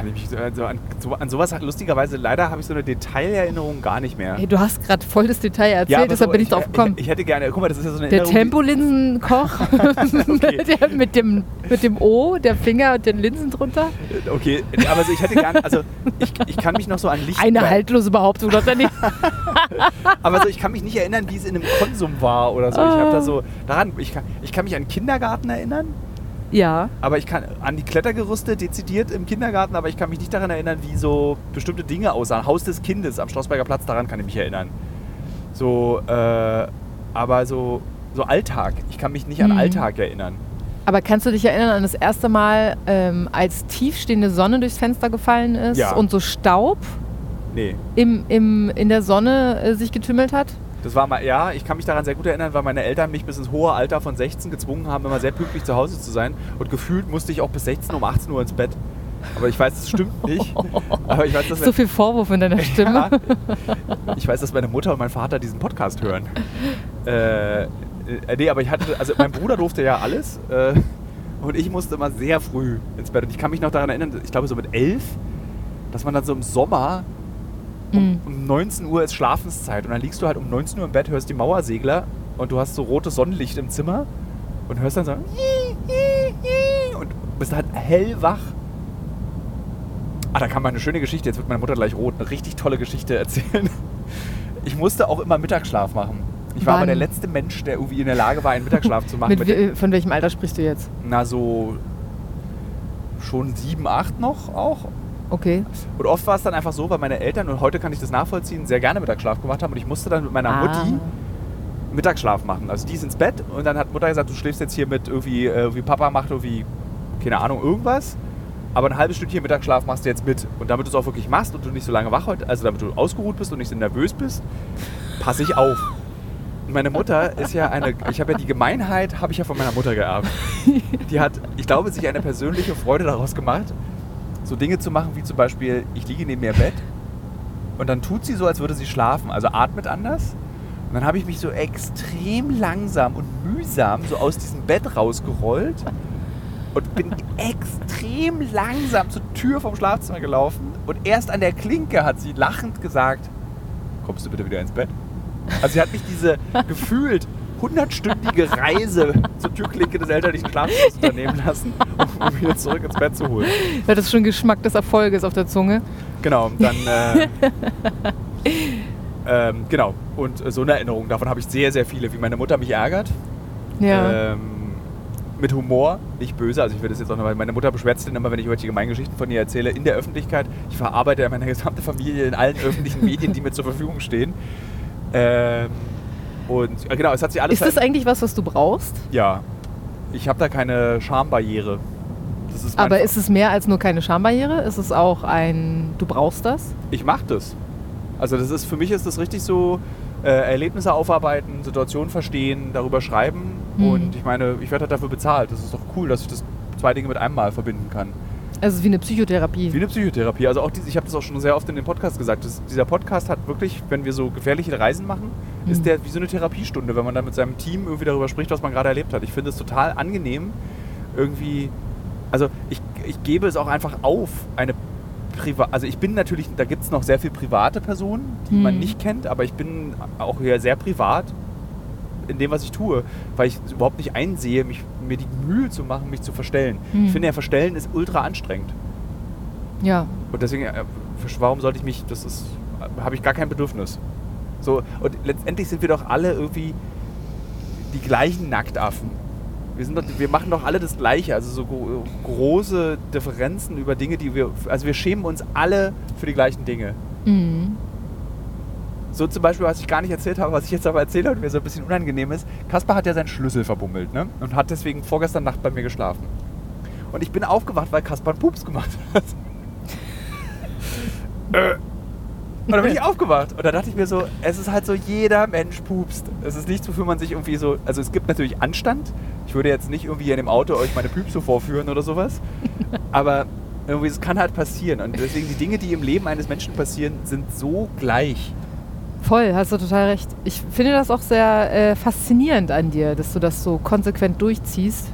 Kann ich mich so, also an, so, an sowas lustigerweise, leider habe ich so eine Detailerinnerung gar nicht mehr. Hey, du hast gerade voll das Detail erzählt, aber deshalb so, bin ich drauf gekommen. Ich, ich hätte gerne, guck mal, das ist ja so eine Der. Tempolinsenkoch mit, dem, mit dem O, der Finger und den Linsen drunter. die- Okay, aber so, ich hätte gerne, also ich, ich kann mich noch so an Licht. Eine haltlose Behauptung, doch nicht. Aber so, ich kann mich nicht erinnern, wie es in einem Konsum war oder so. Ich habe da so daran, ich kann, ich kann mich an Kindergarten erinnern, Ja. aber ich kann an die Klettergerüste dezidiert im Kindergarten, aber ich kann mich nicht daran erinnern, wie so bestimmte Dinge aussahen. Haus des Kindes am Schlossberger Platz, daran kann ich mich erinnern. So, äh, aber so, so Alltag. Ich kann mich nicht an Mhm. Alltag erinnern. Aber kannst du dich erinnern an das erste Mal, ähm, als tiefstehende Sonne durchs Fenster gefallen ist Ja. und so Staub Nee. im, im, in der Sonne äh, sich getümmelt hat? Das war mal, ja, ich kann mich daran sehr gut erinnern, weil meine Eltern mich bis ins hohe Alter von 16 gezwungen haben, immer sehr pünktlich zu Hause zu sein. Und gefühlt musste ich auch bis 16 um 18 Uhr ins Bett. Aber ich weiß, das stimmt nicht. Aber ich weiß, dass So viel Vorwurf in deiner Stimme. Ja. Ich weiß, dass meine Mutter und mein Vater diesen Podcast hören. Äh, äh, nee, aber ich hatte, also mein Bruder durfte ja alles. Äh, Und ich musste immer sehr früh ins Bett. Und ich kann mich noch daran erinnern, ich glaube so mit elf, dass man dann so im Sommer um, um 19 Uhr ist Schlafenszeit. Und dann liegst du halt um 19 Uhr im Bett, hörst die Mauersegler und du hast so rotes Sonnenlicht im Zimmer und hörst dann so und bist halt hellwach. Ah, da kam mal eine schöne Geschichte. Jetzt wird meine Mutter gleich rot. Eine richtig tolle Geschichte erzählen. Ich musste auch immer Mittagsschlaf machen. Ich war aber Wann? der letzte Mensch, der irgendwie in der Lage war, einen Mittagsschlaf zu machen. Mit, Mit, wie- von welchem Alter sprichst du jetzt? na, so schon sieben, acht noch auch. Okay. Und oft war es dann einfach so, weil meine Eltern, und heute kann ich das nachvollziehen, sehr gerne Mittagsschlaf gemacht haben. Und ich musste dann mit meiner Ah. Mutti Mittagsschlaf machen. Also die ist ins Bett und dann hat Mutter gesagt, du schläfst jetzt hier mit irgendwie, äh, wie Papa macht irgendwie, keine Ahnung, irgendwas. Aber ein halbes Stündchen Mittagsschlaf machst du jetzt mit. Und damit du es auch wirklich machst und du nicht so lange wach heute, also damit du ausgeruht bist und nicht so nervös bist, passe ich auf. Und meine Mutter ist ja eine, ich habe ja die Gemeinheit, habe ich ja von meiner Mutter geerbt. Die hat, ich glaube, sich eine persönliche Freude daraus gemacht, so Dinge zu machen, wie zum Beispiel, ich liege neben ihr Bett und dann tut sie so, als würde sie schlafen, also atmet anders. Und dann habe ich mich so extrem langsam und mühsam so aus diesem Bett rausgerollt und bin extrem langsam zur Tür vom Schlafzimmer gelaufen. Und erst an der Klinke hat sie lachend gesagt, kommst du bitte wieder ins Bett? Also sie hat mich diese gefühlt hundertstündige Reise zur Türklinke des elterlichen Schlafzimmers unternehmen lassen, um wieder zurück ins Bett zu holen. Du hattest schon Geschmack des Erfolges auf der Zunge. Genau, und dann. Äh, ähm, genau, und äh, so eine Erinnerung, davon habe ich sehr, sehr viele, wie meine Mutter mich ärgert. Ja. Ähm, mit Humor, nicht böse. Also ich will das jetzt auch noch, weil meine Mutter beschwert sich immer, wenn ich irgendwelche Gemeingeschichten von ihr erzähle, in der Öffentlichkeit. Ich verarbeite ja meine gesamte Familie in allen öffentlichen Medien, die mir zur Verfügung stehen. Ähm, und äh, genau, es hat sich alles... ist das eigentlich was, was du brauchst? ja, ich habe da keine Schambarriere. Ist Aber ist es mehr als nur keine Schambarriere? Ist es auch ein, du brauchst das? ich mache das. Also das ist für mich ist das richtig so äh, Erlebnisse aufarbeiten, Situationen verstehen, darüber schreiben Mhm. und ich meine, ich werde halt dafür bezahlt. Das ist doch cool, dass ich das zwei Dinge mit einem Mal verbinden kann. Also es ist wie eine Psychotherapie. Wie eine Psychotherapie. Also auch diese, ich habe das auch schon sehr oft in dem Podcast gesagt. Das, dieser Podcast hat wirklich, wenn wir so gefährliche Reisen machen. Ist der wie so eine Therapiestunde, wenn man dann mit seinem Team irgendwie darüber spricht, was man gerade erlebt hat. Ich finde es total angenehm, irgendwie. Also ich, ich gebe es auch einfach auf, eine Priva also ich bin natürlich, da gibt es noch sehr viele private Personen, die man Mhm. nicht kennt, aber ich bin auch hier sehr privat in dem, was ich tue, weil ich überhaupt nicht einsehe, mich, mir die Mühe zu machen, mich zu verstellen. Mhm. Ich finde ja, Verstellen ist ultra anstrengend. Ja. Und deswegen, äh, warum sollte ich mich, das ist, habe ich gar kein Bedürfnis. So, und letztendlich sind wir doch alle irgendwie die gleichen Nacktaffen. Wir, sind doch, wir machen doch alle das Gleiche, also so gro große Differenzen über Dinge, die wir, also wir schämen uns alle für die gleichen Dinge. Mhm. So zum Beispiel, was ich gar nicht erzählt habe, was ich jetzt aber erzählt habe und mir so ein bisschen unangenehm ist. Kaspar hat ja seinen Schlüssel verbummelt ne? und hat deswegen vorgestern Nacht bei mir geschlafen. Und ich bin aufgewacht, weil Kaspar einen Pups gemacht hat. Äh. Und dann bin ich aufgewacht und da dachte ich mir so, es ist halt so, jeder Mensch pupst. Es ist nichts, wofür man sich irgendwie so, also es gibt natürlich Anstand. Ich würde jetzt nicht irgendwie in dem Auto euch meine Püpse vorführen oder sowas. Aber irgendwie, es kann halt passieren. Und deswegen die Dinge, die im Leben eines Menschen passieren, sind so gleich. Voll, hast du total recht. Ich finde das auch sehr äh, faszinierend an dir, dass du das so konsequent durchziehst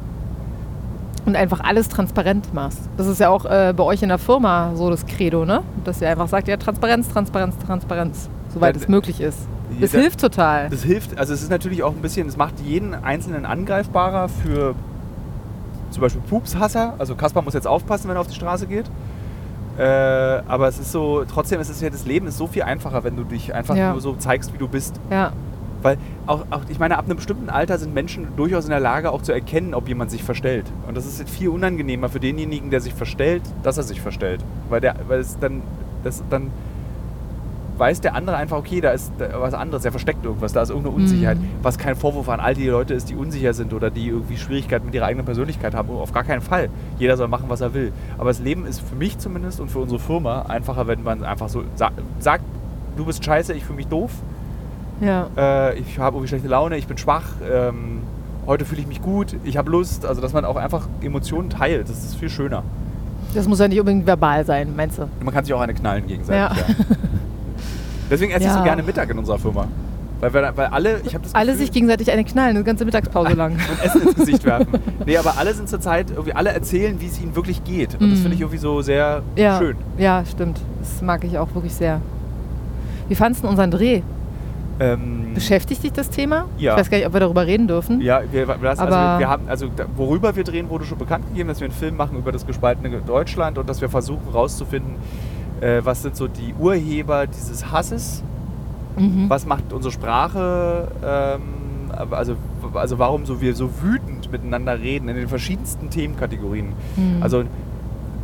und einfach alles transparent machst. Das ist ja auch äh, bei euch in der Firma so das Credo, ne? Dass ihr einfach sagt, ja, Transparenz, Transparenz, Transparenz, soweit Ja, es möglich ist. Das jeder- hilft total. Das hilft, also es ist natürlich auch ein bisschen, es macht jeden Einzelnen angreifbarer für zum Beispiel Pupshasser. Also Kaspar muss jetzt aufpassen, wenn er auf die Straße geht. Äh, aber es ist so, trotzdem ist es ja, das Leben ist so viel einfacher, wenn du dich einfach Ja. nur so zeigst, wie du bist. Ja, Weil auch, auch, ich meine, ab einem bestimmten Alter sind Menschen durchaus in der Lage, auch zu erkennen, ob jemand sich verstellt. Und das ist viel unangenehmer für denjenigen, der sich verstellt, dass er sich verstellt. Weil, der, weil es dann, das, dann weiß der andere einfach, okay, da ist was anderes, er versteckt irgendwas, da ist irgendeine Unsicherheit. Mhm. Was kein Vorwurf an all die Leute ist, die unsicher sind oder die irgendwie Schwierigkeiten mit ihrer eigenen Persönlichkeit haben. Auf gar keinen Fall. Jeder soll machen, was er will. Aber das Leben ist für mich zumindest und für unsere Firma einfacher, wenn man einfach so sa sagt, du bist scheiße, ich fühle mich doof ja. äh, ich habe irgendwie schlechte Laune, ich bin schwach, ähm, heute fühle ich mich gut, ich habe Lust. Also, dass man auch einfach Emotionen teilt, das ist viel schöner. Das muss ja nicht unbedingt verbal sein, meinst du? Man kann sich auch eine knallen gegenseitig. Ja. Ja. Deswegen esse ich so Ja. gerne Mittag in unserer Firma. Weil, wir, weil alle, ich habe das Alle Gefühl, sich gegenseitig eine knallen, eine ganze Mittagspause lang. und Essen ins Gesicht werfen. Nee, aber alle sind zurzeit, irgendwie alle erzählen, wie es ihnen wirklich geht. Und das Mhm. finde ich irgendwie so sehr Ja, schön. ja, stimmt. Das mag ich auch wirklich sehr. Wie fandest du unseren Dreh? Ähm, Beschäftigt dich das Thema? Ja. Ich weiß gar nicht, ob wir darüber reden dürfen. Ja, wir, das, also Aber- wir haben, also da- worüber wir drehen, wurde schon bekannt gegeben, dass wir einen Film machen über das gespaltene Deutschland und dass wir versuchen rauszufinden, äh, was sind so die Urheber dieses Hasses, Mhm. was macht unsere Sprache, ähm, also, also warum so wir so wütend miteinander reden in den verschiedensten Themenkategorien. Mhm. Also,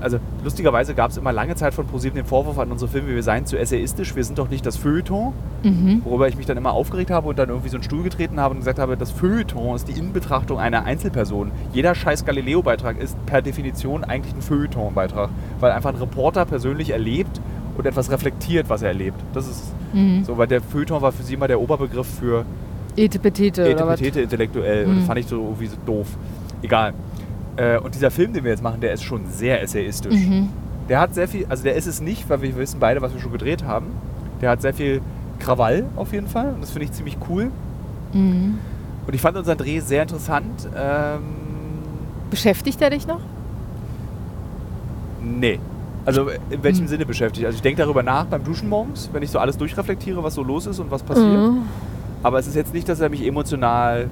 also lustigerweise gab es immer lange Zeit von ProSieben den Vorwurf an unsere Filme, wir seien zu essayistisch, wir sind doch nicht das Feuilleton, Mhm. worüber ich mich dann immer aufgeregt habe und dann irgendwie so einen Stuhl getreten habe und gesagt habe, das Feuilleton ist die Inbetrachtung einer Einzelperson. Jeder scheiß Galileo-Beitrag ist per Definition eigentlich ein Feuilleton-Beitrag, weil einfach ein Reporter persönlich erlebt und etwas reflektiert, was er erlebt. Das ist Mhm. so, weil der Feuilleton war für sie immer der Oberbegriff für Etepetete? Etepetete intellektuell und Mhm. das fand ich so irgendwie so doof. Egal. Äh, und dieser Film, den wir jetzt machen, der ist schon sehr essayistisch. Mhm. Der hat sehr viel, also der ist es nicht, weil wir wissen beide, was wir schon gedreht haben. Der hat sehr viel Krawall auf jeden Fall und das finde ich ziemlich cool. Mhm. Und ich fand unseren Dreh sehr interessant. Ähm, Beschäftigt er dich noch? nee. Also in welchem Hm. Sinne beschäftigt? Also ich denke darüber nach beim Duschen morgens, wenn ich so alles durchreflektiere, was so los ist und was passiert. Mhm. Aber es ist jetzt nicht, dass er mich emotional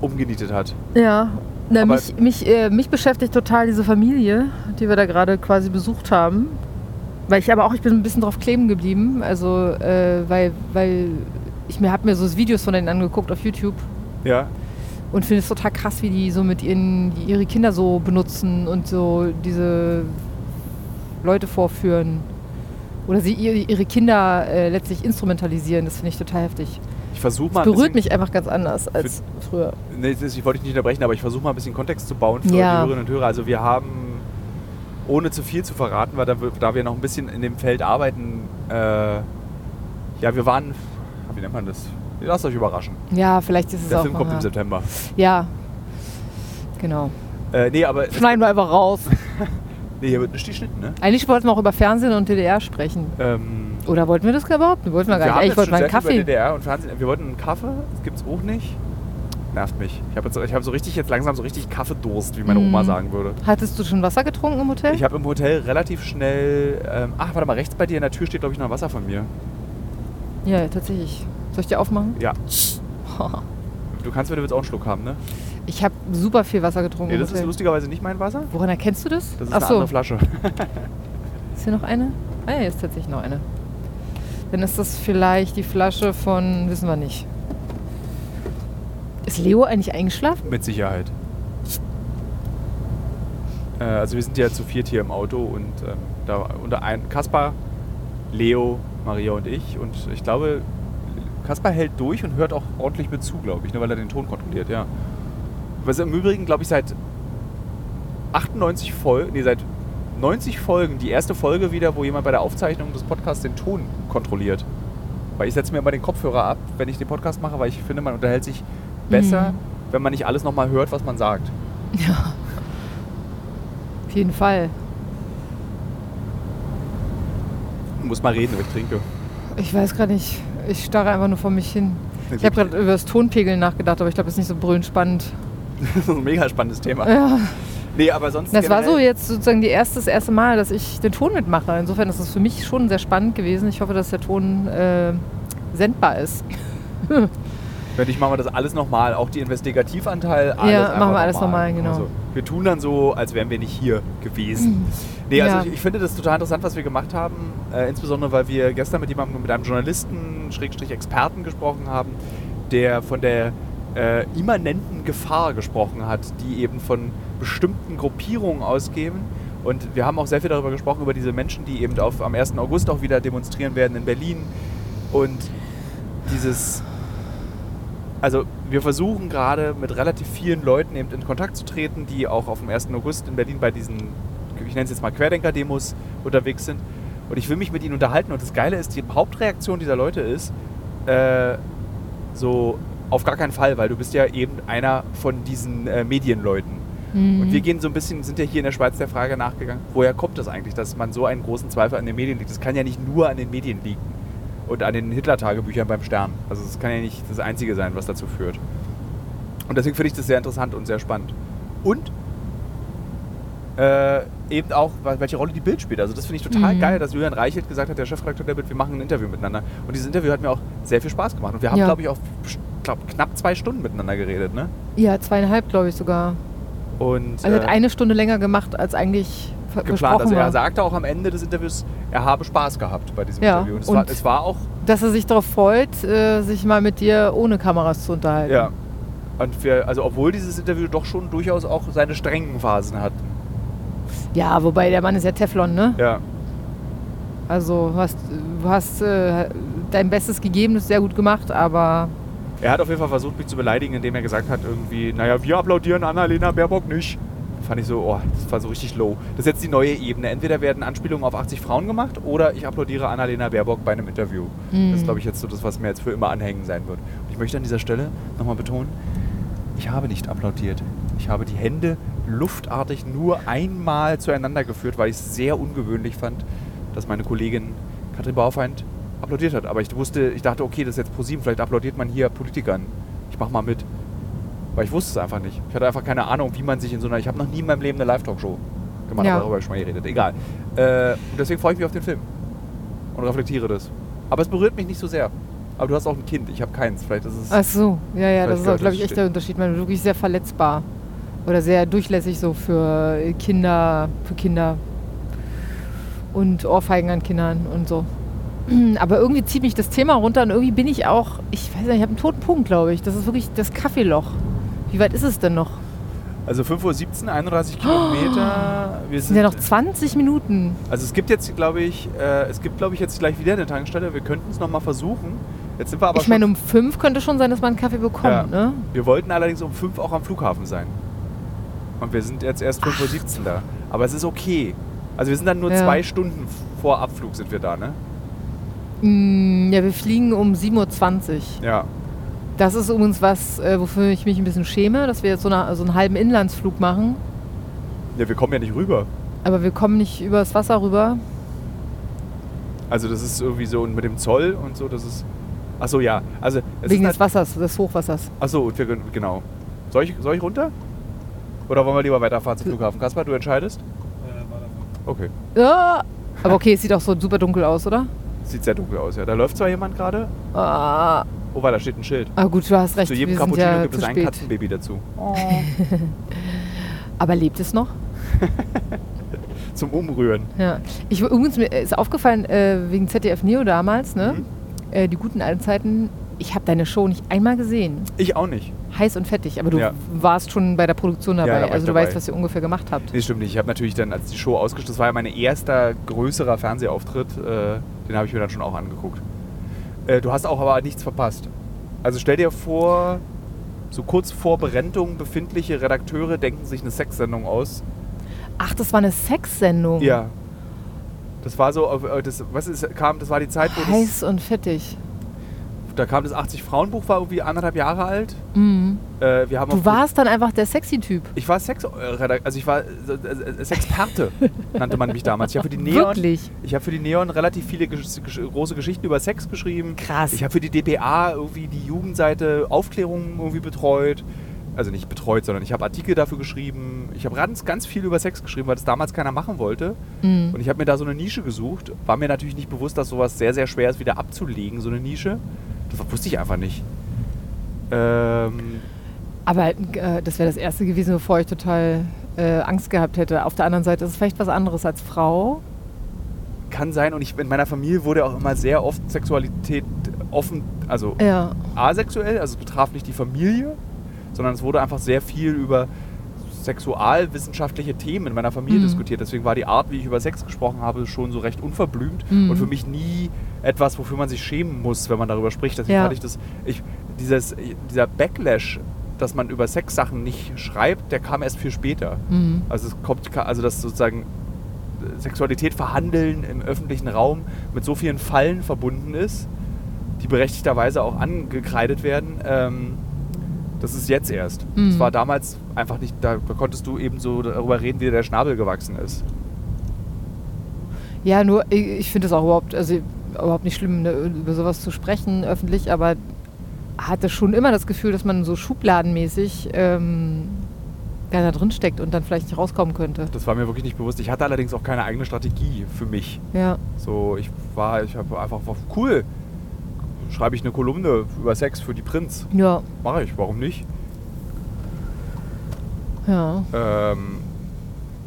umgenietet hat. Ja. Na, mich, mich, äh, mich beschäftigt total diese Familie, die wir da gerade quasi besucht haben. Weil ich aber auch, ich bin ein bisschen drauf kleben geblieben. Also, äh, weil, weil ich mir habe mir so Videos von denen angeguckt auf YouTube Ja. und finde es total krass, wie die so mit ihren, ihre Kinder so benutzen und so diese Leute vorführen. Oder sie ihre, ihre Kinder äh, letztlich instrumentalisieren. Das finde ich total heftig. Ich versuche mal. Das ein berührt bisschen- mich einfach ganz anders als früher. Nee, das, ich wollte dich nicht unterbrechen, aber ich versuche mal ein bisschen Kontext zu bauen für Ja. die Hörerinnen und Hörer. Also wir haben, ohne zu viel zu verraten, weil da, wir- da wir noch ein bisschen in dem Feld arbeiten, äh, ja, wir waren, wie nennt man das? Lasst euch überraschen. Ja, vielleicht ist es Der auch Film kommt im September. Ja, genau. Äh, nee, aber es- Schneiden wir einfach raus. nee, hier wird nicht geschnitten, ne? Eigentlich wollten wir auch über Fernsehen und DDR sprechen. Ähm, Oder wollten wir das überhaupt? nicht? Wollten wir gar wir nicht. haben Eigentlich jetzt wollten schon wir einen sehr viel Kaffee. DDR und Fernsehen. Wir wollten einen Kaffee, das gibt's auch nicht. Nervt mich. Ich habe hab so richtig jetzt langsam so richtig Kaffeedurst, wie meine. Oma sagen würde. Hattest du schon Wasser getrunken im Hotel? Ich habe im Hotel relativ schnell. Ähm, ach, warte mal, rechts bei dir in der Tür steht, glaube ich, noch Wasser von mir. ja, tatsächlich. Soll ich dir aufmachen? Ja. Du kannst, wenn du willst, auch einen Schluck haben, ne? Ich habe super viel Wasser getrunken Nee, das ist lustigerweise nicht mein Wasser. Woran erkennst du das? Das ist Ach eine so, andere Flasche. ist hier noch eine? Ah ja, hier ist tatsächlich noch eine. Dann ist das vielleicht die Flasche von, wissen wir nicht. Ist Leo eigentlich eingeschlafen? Mit Sicherheit. Äh, also wir sind ja zu viert hier im Auto und ähm, da unter ein Kaspar, Leo, Maria und ich. Und ich glaube, Kaspar hält durch und hört auch ordentlich mit zu, glaube ich, ne, weil er den Ton kontrolliert, ja. Was im Übrigen, glaube ich, seit 98 Folgen, nee, seit 90 Folgen die erste Folge wieder, wo jemand bei der Aufzeichnung des Podcasts den Ton kontrolliert. Weil ich setze mir immer den Kopfhörer ab, wenn ich den Podcast mache, weil ich finde, man unterhält sich besser, Mhm. wenn man nicht alles nochmal hört, was man sagt. Ja. Auf jeden Fall. Du musst mal reden, aber ich trinke. Ich weiß gerade nicht. Ich starre einfach nur vor mich hin. Ich habe gerade über das Tonpegeln nachgedacht, aber ich glaube, das ist nicht so brüllend spannend. Das ist ein mega spannendes Thema. Ja. Nee, aber sonst. Das war so jetzt sozusagen die erste, das erste Mal, dass ich den Ton mitmache. Insofern ist es für mich schon sehr spannend gewesen. Ich hoffe, dass der Ton äh, sendbar ist. Wenn ich machen wir das alles nochmal, auch die Investigativanteil, alles Ja, machen wir alles nochmal. genau. Also, wir tun dann so, als wären wir nicht hier gewesen. Nee, also Ja. ich, ich finde das total interessant, was wir gemacht haben. Äh, insbesondere, weil wir gestern mit jemandem, mit einem Journalisten, Schrägstrich Experten gesprochen haben, der von der äh, immanenten Gefahr gesprochen hat, die eben von bestimmten Gruppierungen ausgehen. Und wir haben auch sehr viel darüber gesprochen, über diese Menschen, die eben auf, am 1. August auch wieder demonstrieren werden in Berlin. Und dieses also wir versuchen gerade mit relativ vielen Leuten eben in Kontakt zu treten, die auch auf dem 1. August in Berlin bei diesen, ich nenne es jetzt mal Querdenker-Demos unterwegs sind. Und ich will mich mit ihnen unterhalten. Und das Geile ist, die Hauptreaktion dieser Leute ist, äh, so auf gar keinen Fall, weil du bist ja eben einer von diesen äh, Medienleuten. Mhm. Und wir gehen so ein bisschen, sind ja hier in der Schweiz der Frage nachgegangen, woher kommt das eigentlich, dass man so einen großen Zweifel an den Medien liegt? Das kann ja nicht nur an den Medien liegen. Und an den Hitler-Tagebüchern beim Stern. Also es kann ja nicht das Einzige sein, was dazu führt. Und deswegen finde ich das sehr interessant und sehr spannend. Und äh, eben auch, welche Rolle die Bild spielt. Also das finde ich total Mhm. geil, dass Julian Reichelt gesagt hat, der Chefredakteur der Bild, wir machen ein Interview miteinander. Und dieses Interview hat mir auch sehr viel Spaß gemacht. Und wir haben, Ja. glaube ich, auch glaub, knapp zwei Stunden miteinander geredet. Ne? Ja, zweieinhalb, glaube ich sogar. Und, Also er hat äh, eine Stunde länger gemacht, als eigentlich geplant. Also er sagte auch am Ende des Interviews, er habe Spaß gehabt bei diesem Ja, Interview. Und es, und- war, es war auch, Dass er sich darauf freut, äh, sich mal mit dir ohne Kameras zu unterhalten. ja. Und wir, also obwohl dieses Interview doch schon durchaus auch seine strengen Phasen hat. Ja, wobei der Mann ist ja Teflon, ne? Ja. Also du hast, du hast äh, dein Bestes gegeben, das ist sehr gut gemacht, aber Er hat auf jeden Fall versucht, mich zu beleidigen, indem er gesagt hat, irgendwie, naja, wir applaudieren Annalena Baerbock nicht. Fand ich so, oh, das war so richtig low. Das ist jetzt die neue Ebene. Entweder werden Anspielungen auf 80 Frauen gemacht oder ich applaudiere Annalena Baerbock bei einem Interview. Mhm. Das ist, glaube ich, jetzt so das, was mir jetzt für immer anhängen sein wird. Und ich möchte an dieser Stelle nochmal betonen, ich habe nicht applaudiert. Ich habe die Hände luftartig nur einmal zueinander geführt, weil ich es sehr ungewöhnlich fand, dass meine Kollegin Katrin Baufeind applaudiert hat. Aber ich wusste, ich dachte, okay, das ist jetzt ProSieben, vielleicht applaudiert man hier Politikern. Ich mach mal mit. Weil ich wusste es einfach nicht. Ich hatte einfach keine Ahnung, wie man sich in so einer. Ich habe noch nie in meinem Leben eine Live-Talkshow gemacht, Ja. darüber schon mal geredet. Egal. Äh, und deswegen freue ich mich auf den Film. Und reflektiere das. Aber es berührt mich nicht so sehr. Aber du hast auch ein Kind, ich habe keins. Vielleicht ist es. ach so, ja, ja, das ist, gehört glaube ich, echt der Unterschied. Man ist wirklich sehr verletzbar oder sehr durchlässig so für Kinder, für Kinder und Ohrfeigen an Kindern und so. Aber irgendwie zieht mich das Thema runter und irgendwie bin ich auch, ich weiß nicht, ich habe einen toten Punkt, glaube ich. Das ist wirklich das Kaffeeloch. Wie weit ist es denn noch? Also 5.17 Uhr, 31 Kilometer. Wir Es sind ja noch 20 Minuten. Also es gibt jetzt, glaube ich, äh, es gibt, glaube ich, jetzt gleich wieder eine Tankstelle. Wir könnten es nochmal versuchen. Jetzt sind wir aber ich meine, um fünf könnte schon sein, dass man einen Kaffee bekommt, Ja. ne? Wir wollten allerdings um 5 auch am Flughafen sein. Und wir sind jetzt erst 5.17 Uhr da. Aber es ist okay. Also wir sind dann nur Ja. zwei Stunden vor Abflug sind wir da, ne? Mm, ja, wir fliegen um 7.20 Uhr. Ja. Das ist übrigens was, äh, wofür ich mich ein bisschen schäme, dass wir jetzt so, eine, so einen halben Inlandsflug machen. Ja, wir kommen ja nicht rüber. Aber wir kommen nicht übers Wasser rüber. Also das ist irgendwie so und mit dem Zoll und so, das ist... Achso, ja. Also es wegen ist des Wassers, des Hochwassers. Achso, und wir können, genau. Soll ich, soll ich runter? Oder wollen wir lieber weiterfahren zum Flughafen? Kaspar, du entscheidest? Okay. Ja. Aber okay, es sieht auch so super dunkel aus, oder? Sieht sehr dunkel aus, ja. Da läuft zwar jemand gerade. Ah, Oh, weil da steht ein Schild. ah gut, du hast recht. Zu jedem wir Cappuccino ja gibt es ein. Katzenbaby dazu. Aber lebt es noch? Zum Umrühren. Ja. Ich, übrigens, mir ist aufgefallen, äh, wegen ZDF Neo damals, ne? Mhm. Äh, die guten alten Zeiten. Ich habe deine Show nicht einmal gesehen. Ich auch nicht. Heiß und fettig. Aber du Ja. warst schon bei der Produktion dabei. da war ich also du dabei. weißt, was ihr ungefähr gemacht habt. Nee, stimmt nicht. Ich habe natürlich dann, als die Show ausgestellt das war ja mein erster größerer Fernsehauftritt, äh, den habe ich mir dann schon auch angeguckt. Äh, du hast auch aber nichts verpasst. Also stell dir vor, so kurz vor Berentung befindliche Redakteure denken sich eine Sexsendung aus. Ach, das war eine Sexsendung. Ja. Das war so, äh, das, was ist, kam, das war die Zeit, wo Heiß und fettig. Da kam das 80 Frauenbuch, war irgendwie anderthalb Jahre alt. Mhm. Äh, wir haben Du warst dann einfach der Sexy-Typ. Ich war Sex, äh, also ich war äh, äh, Sexperte, nannte man mich damals. Ich habe für die Neon, Wirklich? ich habe für die Neon relativ viele gesch große Geschichten über Sex geschrieben. Krass. Ich habe für die DPA irgendwie die Jugendseite Aufklärung irgendwie betreut. Also nicht betreut, sondern ich habe Artikel dafür geschrieben. Ich habe ganz, ganz viel über Sex geschrieben, weil das damals keiner machen wollte. Mhm. Und ich habe mir da so eine Nische gesucht. War mir natürlich nicht bewusst, dass sowas sehr, sehr schwer ist, wieder abzulegen, so eine Nische. Das wusste ich einfach nicht. Ähm, Aber äh, das wäre das Erste gewesen, bevor ich total äh, Angst gehabt hätte. Auf der anderen Seite ist es vielleicht was anderes als Frau. kann sein. Und ich, in meiner Familie wurde auch immer sehr oft Sexualität offen, also Ja. asexuell, also es betraf nicht die Familie, sondern es wurde einfach sehr viel über sexualwissenschaftliche Themen in meiner Familie Mhm. diskutiert. Deswegen war die Art, wie ich über Sex gesprochen habe, schon so recht unverblümt Mhm. und für mich nie etwas, wofür man sich schämen muss, wenn man darüber spricht. Deswegen Ja. fand ich das, ich, dieses, dieser Backlash, dass man über Sexsachen nicht schreibt, der kam erst viel später. Mhm. Also es kommt, also dass sozusagen Sexualität verhandeln im öffentlichen Raum mit so vielen Fallen verbunden ist, die berechtigterweise auch angekreidet werden. Ähm, das ist jetzt erst. Das Mhm. war damals einfach nicht, da, da konntest du eben so darüber reden, wie dir der Schnabel gewachsen ist. Ja, nur ich, ich finde es auch überhaupt, also überhaupt nicht schlimm, ne, über sowas zu sprechen öffentlich, aber hatte schon immer das Gefühl, dass man so schubladenmäßig ähm, ja, da drin steckt und dann vielleicht nicht rauskommen könnte. Das war mir wirklich nicht bewusst. Ich hatte allerdings auch keine eigene Strategie für mich. Ja. So, ich war, ich habe einfach, war cool. Schreibe ich eine Kolumne über Sex für die Prinz. Ja. Mache ich, warum nicht? Ja. Ähm,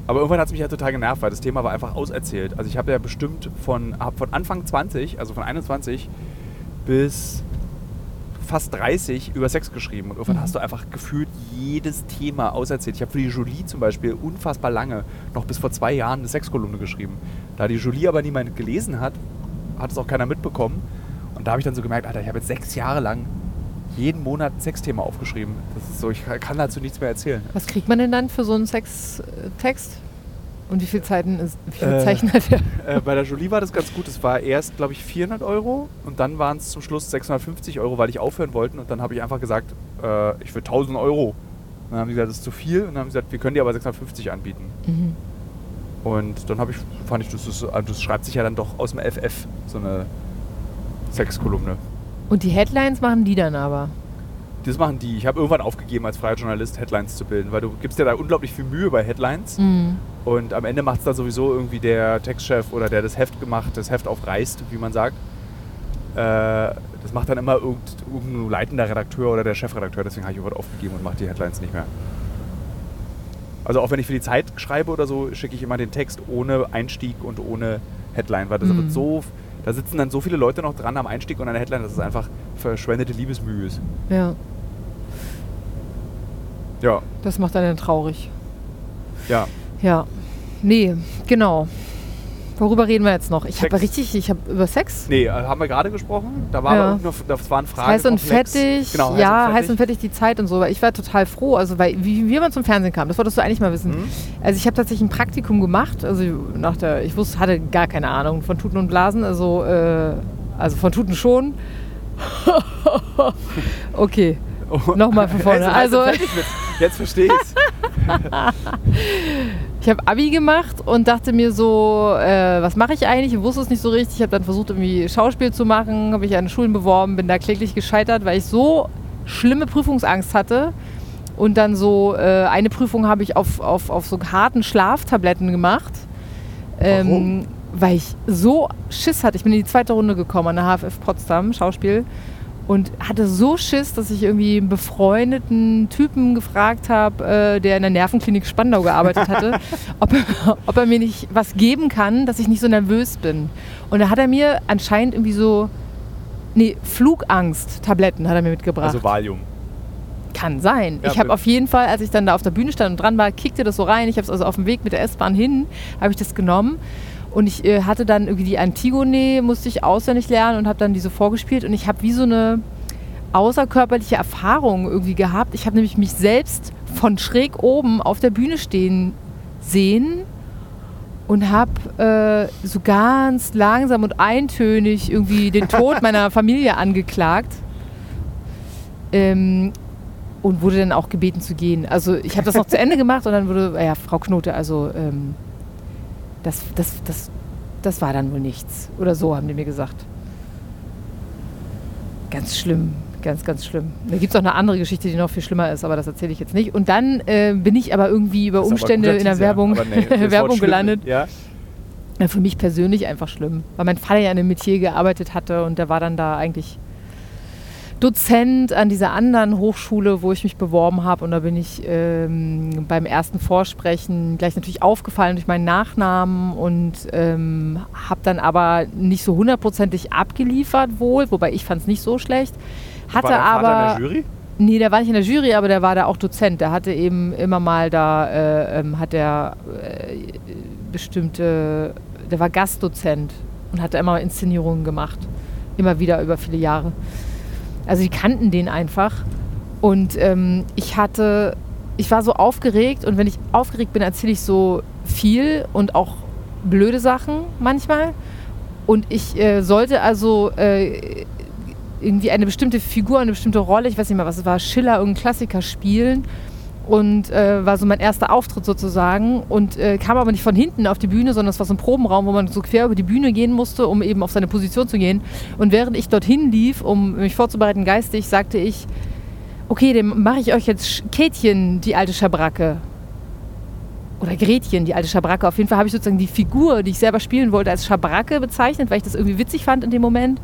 aber irgendwann hat es mich halt total genervt, weil das Thema war einfach auserzählt. Also ich habe ja bestimmt von, hab von Anfang 20, also von 21 bis fast 30 über Sex geschrieben. Und irgendwann Mhm. hast du einfach gefühlt jedes Thema auserzählt. Ich habe für die Jolie zum Beispiel unfassbar lange, noch bis vor zwei Jahren, eine Sexkolumne geschrieben. Da die Jolie aber niemand gelesen hat, hat es auch keiner mitbekommen. Und da habe ich dann so gemerkt, Alter, ich habe jetzt sechs Jahre lang jeden Monat ein Sexthema aufgeschrieben. Das ist so, ich kann dazu nichts mehr erzählen. Was kriegt man denn dann für so einen Sextext? Und wie viele Zeiten ist, wie viele Äh, Zeichen hat der? Äh, bei der Jolie war das ganz gut. Es war erst, glaube ich, 400 Euro und dann waren es zum Schluss 650 Euro, weil ich aufhören wollte. Und dann habe ich einfach gesagt, äh, ich will 1000 Euro. Und dann haben die gesagt, das ist zu viel. Und dann haben sie gesagt, wir können dir aber 650 anbieten. Mhm. Und dann habe ich, fand ich, das, ist, also das schreibt sich ja dann doch aus dem FF, so eine Sexkolumne. Und die Headlines machen die dann aber. Das machen die. Ich habe irgendwann aufgegeben, als freier Journalist Headlines zu bilden, weil du gibst dir da unglaublich viel Mühe bei Headlines. Mhm. Und am Ende macht es dann sowieso irgendwie der Textchef oder der das Heft gemacht, das Heft aufreißt, wie man sagt. Äh, das macht dann immer irgend, irgendein leitender Redakteur oder der Chefredakteur, deswegen habe ich irgendwann aufgegeben und mache die Headlines nicht mehr. Also auch wenn ich für die Zeit schreibe oder so, schicke ich immer den Text ohne Einstieg und ohne Headline, weil das Mhm. wird so, da sitzen dann so viele Leute noch dran am Einstieg und an der Headline, dass es einfach verschwendete Liebesmühe ist. Ja, Ja, das macht einen traurig. ja. Ja. Nee, genau. Worüber reden wir jetzt noch? Ich habe richtig, ich habe über Sex. Nee, äh, haben wir gerade gesprochen? Da war Ja. irgendeine, das waren Fragen. heiß und fettig. Genau, ja, heiß und fettig die Zeit und so. Weil ich war total froh, also weil, wie, wie man zum Fernsehen kam, das wolltest du eigentlich mal wissen. Mhm. Also ich habe tatsächlich ein Praktikum gemacht. Also nach der, ich wusste, hatte gar keine Ahnung von Tuten und Blasen. Also, äh, also von Tuten schon. okay, Oh. Nochmal von vorne. Jetzt, heiß und Also- fettig wird's. Jetzt verstehe ich's. ich habe Abi gemacht und dachte mir so, äh, was mache ich eigentlich? Ich wusste es nicht so richtig. Ich habe dann versucht, irgendwie Schauspiel zu machen, habe mich an Schulen beworben, bin da kläglich gescheitert, weil ich so schlimme Prüfungsangst hatte. Und dann so, äh, eine Prüfung habe ich auf, auf, auf so harten Schlaftabletten gemacht. Warum? weil ich so Schiss hatte. Ich bin in die zweite Runde gekommen an der HFF Potsdam, Schauspiel. Und hatte so Schiss, dass ich irgendwie einen befreundeten Typen gefragt habe, äh, der in der Nervenklinik Spandau gearbeitet hatte, ob, er, ob er mir nicht was geben kann, dass ich nicht so nervös bin. Und da hat er mir anscheinend irgendwie so, nee, Flugangst-Tabletten hat er mir mitgebracht. Also Valium. Kann sein. Ja, ich habe be- auf jeden Fall, als ich dann da auf der Bühne stand und dran war, kickte das so rein. Ich habe es also auf dem Weg mit der S-Bahn hin, habe ich das genommen. Und ich äh, hatte dann irgendwie die Antigone, musste ich auswendig lernen und habe dann diese vorgespielt. Und ich habe wie so eine außerkörperliche Erfahrung irgendwie gehabt. Ich habe nämlich mich selbst von schräg oben auf der Bühne stehen sehen und habe äh, so ganz langsam und eintönig irgendwie den Tod meiner Familie angeklagt. Ähm, und wurde dann auch gebeten zu gehen. Also ich habe das noch zu Ende gemacht und dann wurde, ja, Frau Knote, also ähm, das, das, das, das war dann wohl nichts. Oder so haben die mir gesagt. Ganz schlimm, ganz, ganz schlimm. Da gibt es auch eine andere Geschichte, die noch viel schlimmer ist, aber das erzähle ich jetzt nicht. Und dann äh, bin ich aber irgendwie über Umstände in der Teaser. Werbung, nee, Werbung gelandet. Ja. Ja, für mich persönlich einfach schlimm, weil mein Vater ja in einem Metier gearbeitet hatte und der war dann da eigentlich Dozent an dieser anderen Hochschule, wo ich mich beworben habe. Und da bin ich ähm, beim ersten Vorsprechen gleich natürlich aufgefallen durch meinen Nachnamen und ähm, habe dann aber nicht so hundertprozentig abgeliefert wohl, wobei ich fand es nicht so schlecht. Hatte War dein Vater aber in der Jury? Nee, der war nicht in der Jury, aber der war da auch Dozent. Der hatte eben immer mal da, äh, ähm, hat der äh, bestimmte, der war Gastdozent und hat da immer Inszenierungen gemacht. Immer wieder über viele Jahre. Also die kannten den einfach. Und ähm, ich hatte, ich war so aufgeregt und wenn ich aufgeregt bin, erzähle ich so viel und auch blöde Sachen manchmal. Und ich äh, sollte also äh, irgendwie eine bestimmte Figur, eine bestimmte Rolle, ich weiß nicht mehr, was es war, Schiller, irgendein Klassiker spielen. Und äh, war so mein erster Auftritt sozusagen und äh, kam aber nicht von hinten auf die Bühne, sondern es war so ein Probenraum, wo man so quer über die Bühne gehen musste, um eben auf seine Position zu gehen. Und während ich dorthin lief, um mich vorzubereiten geistig, sagte ich, okay, dann mache ich euch jetzt Kätchen, die alte Schabracke. Oder Gretchen, die alte Schabracke. Auf jeden Fall habe ich sozusagen die Figur, die ich selber spielen wollte, als Schabracke bezeichnet, weil ich das irgendwie witzig fand in dem Moment.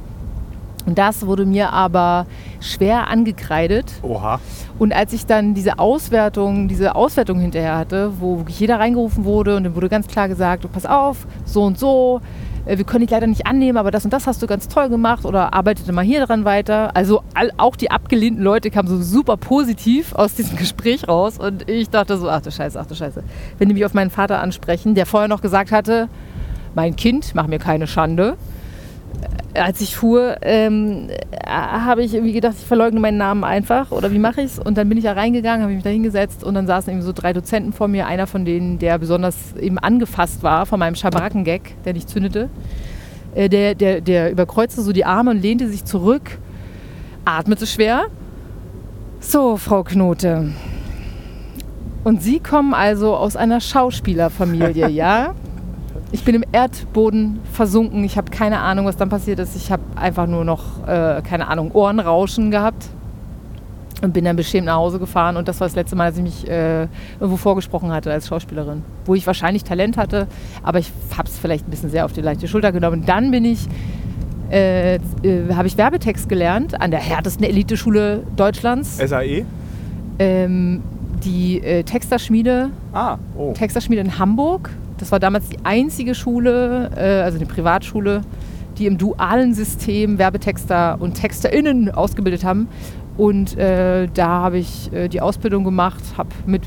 Und das wurde mir aber schwer angekreidet. Oha. Und als ich dann diese Auswertung, diese Auswertung hinterher hatte, wo wirklich jeder reingerufen wurde und dann wurde ganz klar gesagt, du pass auf, so und so, äh, wir können dich leider nicht annehmen, aber das und das hast du ganz toll gemacht oder arbeitete mal hier dran weiter. Also all, auch die abgelehnten Leute kamen so super positiv aus diesem Gespräch raus und ich dachte so, ach du Scheiße, ach du Scheiße. Wenn die mich auf meinen Vater ansprechen, der vorher noch gesagt hatte, mein Kind, mach mir keine Schande als ich fuhr, ähm, habe ich irgendwie gedacht, ich verleugne meinen Namen einfach oder wie mache ich es? Und dann bin ich da reingegangen, habe mich da hingesetzt und dann saßen eben so drei Dozenten vor mir, einer von denen, der besonders eben angefasst war von meinem Schabracken-Gag, der nicht zündete. Äh, der, der, der überkreuzte so die Arme und lehnte sich zurück, atmete schwer. So, Frau Knote. Und Sie kommen also aus einer Schauspielerfamilie, ja? Ich bin im Erdboden versunken. Ich habe keine Ahnung, was dann passiert ist. Ich habe einfach nur noch, äh, keine Ahnung, Ohrenrauschen gehabt und bin dann beschämt nach Hause gefahren. Und das war das letzte Mal, dass ich mich äh, irgendwo vorgesprochen hatte als Schauspielerin. Wo ich wahrscheinlich Talent hatte, aber ich habe es vielleicht ein bisschen sehr auf die leichte Schulter genommen. Und dann bin ich, äh, äh, habe ich Werbetext gelernt an der härtesten Eliteschule Deutschlands. SAE? Ähm, die äh, Texterschmiede. Ah, oh. Texterschmiede in Hamburg. Das war damals die einzige Schule, äh, also eine Privatschule, die im dualen System Werbetexter und TexterInnen ausgebildet haben. Und äh, da habe ich äh, die Ausbildung gemacht, habe mit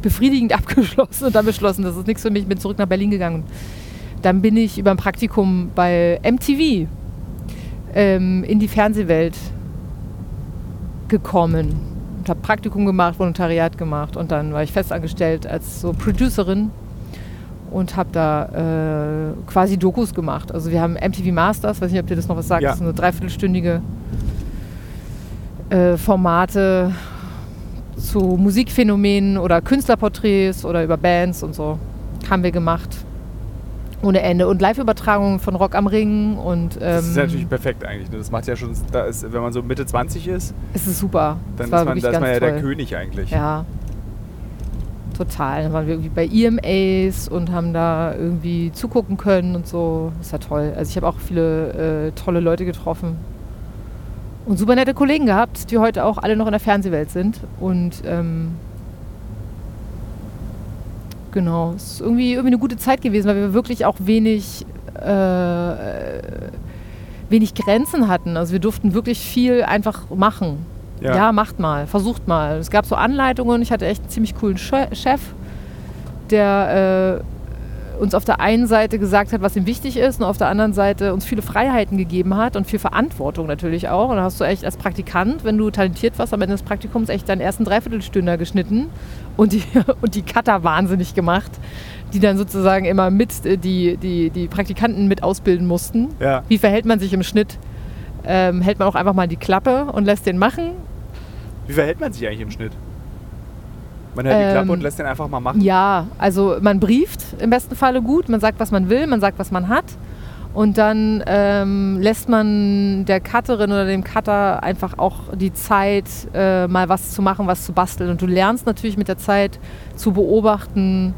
befriedigend abgeschlossen und dann beschlossen, das ist nichts für mich, bin zurück nach Berlin gegangen. Dann bin ich über ein Praktikum bei MTV ähm, in die Fernsehwelt gekommen und habe Praktikum gemacht, Volontariat gemacht und dann war ich festangestellt als so Producerin und habe da äh, quasi Dokus gemacht. Also wir haben MTV Masters, weiß nicht, ob dir das noch was sagt, Ja. das sind so dreiviertelstündige äh, Formate zu Musikphänomenen oder Künstlerporträts oder über Bands und so haben wir gemacht. Ohne Ende. Und Live-Übertragungen von Rock am Ring und ähm, Das ist ja natürlich perfekt eigentlich. ne? Das macht ja schon, da ist, wenn man so Mitte 20 ist, es ist super. dann ist man, da ist man ja ganz der toll. König eigentlich. Ja. Total. Dann waren wir irgendwie bei EMAs und haben da irgendwie zugucken können und so. Das war toll. Also ich habe auch viele äh, tolle Leute getroffen. Und super nette Kollegen gehabt, die heute auch alle noch in der Fernsehwelt sind. Und ähm, genau, es ist irgendwie, irgendwie eine gute Zeit gewesen, weil wir wirklich auch wenig, äh, wenig Grenzen hatten. Also wir durften wirklich viel einfach machen. Ja. Ja. macht mal, versucht mal. Es gab so Anleitungen. Ich hatte echt einen ziemlich coolen Che- Chef, der äh, uns auf der einen Seite gesagt hat, was ihm wichtig ist, und auf der anderen Seite uns viele Freiheiten gegeben hat und viel Verantwortung natürlich auch. Und da hast du echt als Praktikant, wenn du talentiert warst, am Ende des Praktikums echt deinen ersten Dreiviertelstünder geschnitten und die, und die Cutter wahnsinnig gemacht, die dann sozusagen immer mit äh, die, die, die Praktikanten mit ausbilden mussten. Ja. Wie verhält man sich im Schnitt? Ähm, hält man auch einfach mal die Klappe und lässt den machen? Wie verhält man sich eigentlich im Schnitt? Man hält die Ähm, Klappe und lässt den einfach mal machen. Ja, also man brieft im besten Falle gut, man sagt, was man will, man sagt, was man hat. Und dann ähm, lässt man der Cutterin oder dem Cutter einfach auch die Zeit, äh, mal was zu machen, was zu basteln. Und du lernst natürlich mit der Zeit zu beobachten,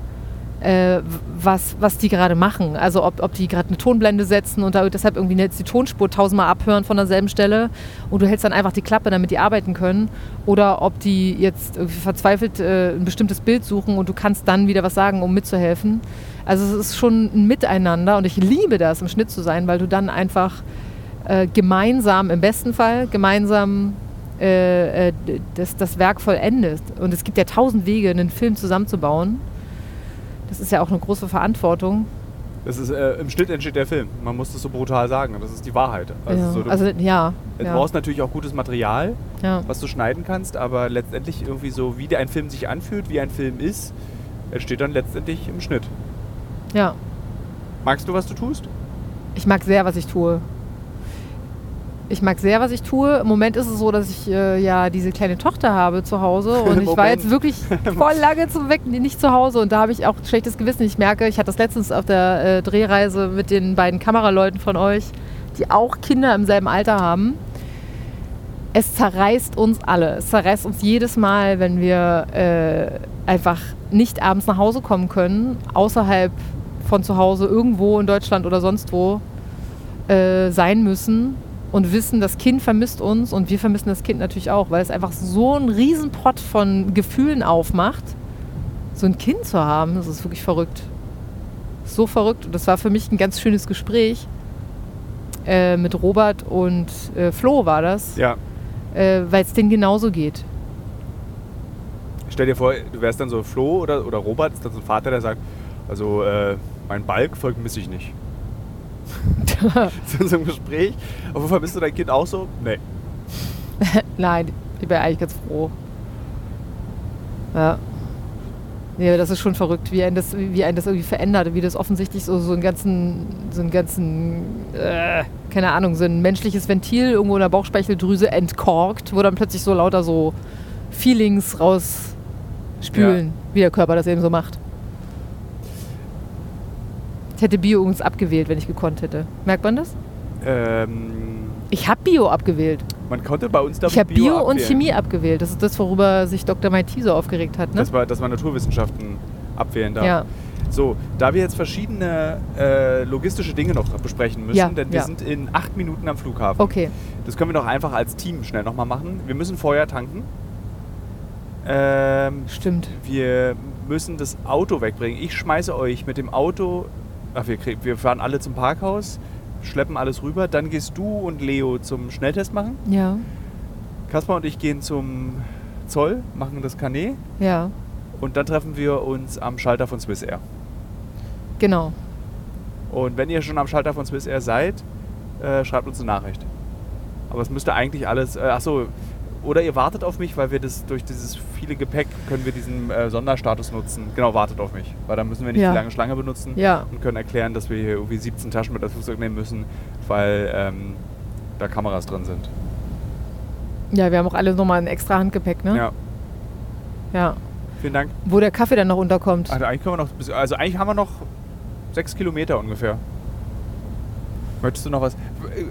äh, was, was die gerade machen. Also ob, ob die gerade eine Tonblende setzen und da deshalb irgendwie jetzt die Tonspur tausendmal abhören von derselben Stelle und du hältst dann einfach die Klappe, damit die arbeiten können. Oder ob die jetzt verzweifelt äh, ein bestimmtes Bild suchen und du kannst dann wieder was sagen, um mitzuhelfen. Also es ist schon ein Miteinander und ich liebe das, im Schnitt zu sein, weil du dann einfach äh, gemeinsam, im besten Fall, gemeinsam äh, äh, das, das Werk vollendest. Und es gibt ja tausend Wege, einen Film zusammenzubauen. Das ist ja auch eine große Verantwortung. Das ist, äh, Im Schnitt entsteht der Film. Man muss das so brutal sagen. Das ist die Wahrheit. Also, ja. so, du, also ja. du ja, brauchst natürlich auch gutes Material, ja. was du schneiden kannst, aber letztendlich irgendwie so, wie der ein Film sich anfühlt, wie ein Film ist, entsteht dann letztendlich im Schnitt. ja. Magst du, was du tust? Ich mag sehr, was ich tue. Ich mag sehr, was ich tue. Im Moment ist es so, dass ich äh, ja diese kleine Tochter habe zu Hause und ich war jetzt wirklich voll lange zum Wecken nicht zu Hause und da habe ich auch schlechtes Gewissen. Ich merke, ich hatte das letztens auf der äh, Drehreise mit den beiden Kameraleuten von euch, die auch Kinder im selben Alter haben. Es zerreißt uns alle. Es zerreißt uns jedes Mal, wenn wir äh, einfach nicht abends nach Hause kommen können, außerhalb von zu Hause irgendwo in Deutschland oder sonst wo äh, sein müssen und wissen, das Kind vermisst uns und wir vermissen das Kind natürlich auch, weil es einfach so einen Riesenpott von Gefühlen aufmacht, so ein Kind zu haben. Das ist wirklich verrückt. So verrückt. Und das war für mich ein ganz schönes Gespräch äh, mit Robert und äh, Flo war das, Ja. äh, weil es denen genauso geht. Stell dir vor, du wärst dann so Flo oder, oder Robert, ist dann so ein Vater, der sagt, also äh, mein Balk vermisse ich nicht. so in so einem Gespräch. Aber vermisst du dein Kind auch so? Nee. Nein, ich bin eigentlich ganz froh. Ja. Nee, das ist schon verrückt, wie ein das, wie ein das irgendwie verändert, wie das offensichtlich so, so einen ganzen, so einen ganzen, äh, keine Ahnung, so ein menschliches Ventil irgendwo in der Bauchspeicheldrüse entkorkt, wo dann plötzlich so lauter so Feelings rausspülen, wie der Körper das eben so macht. Ich hätte Bio übrigens abgewählt, wenn ich gekonnt hätte. Merkt man das? Ähm, Ich habe Bio abgewählt. man konnte bei uns damit Ich habe Bio, und abwählen. Chemie abgewählt. Das ist das, worüber sich Dr. Maiti so aufgeregt hat. Ne? Dass man, dass man Naturwissenschaften abwählen darf. ja. So, da wir jetzt verschiedene äh, logistische Dinge noch besprechen müssen, Ja, denn wir ja. sind in acht Minuten am Flughafen. Okay. Das können wir doch einfach als Team schnell nochmal machen. Wir müssen vorher tanken. Ähm, Stimmt. wir müssen das Auto wegbringen. Ich schmeiße euch mit dem Auto. Ach, wir, krieg, wir fahren alle zum Parkhaus, schleppen alles rüber. Dann gehst du und Leo zum Schnelltest machen. Ja. Kaspar und ich gehen zum Zoll, machen das Carnet. Ja. Und dann treffen wir uns am Schalter von Swiss Air. Genau. Und wenn ihr schon am Schalter von Swiss Air seid, äh, schreibt uns eine Nachricht. Aber es müsste eigentlich alles. Äh, achso, oder ihr wartet auf mich, weil wir das durch dieses viele Gepäck können wir diesen äh, Sonderstatus nutzen. Genau, wartet auf mich. Weil dann müssen wir nicht Ja. die lange Schlange benutzen Ja. und können erklären, dass wir hier irgendwie 17 Taschen mit das Flugzeug nehmen müssen, weil ähm, da Kameras drin sind. Ja, wir haben auch alle nochmal ein extra Handgepäck, ne? Ja, Ja. vielen Dank. Wo der Kaffee dann noch unterkommt. Also eigentlich noch. Also eigentlich haben wir noch sechs Kilometer ungefähr. Möchtest du noch was?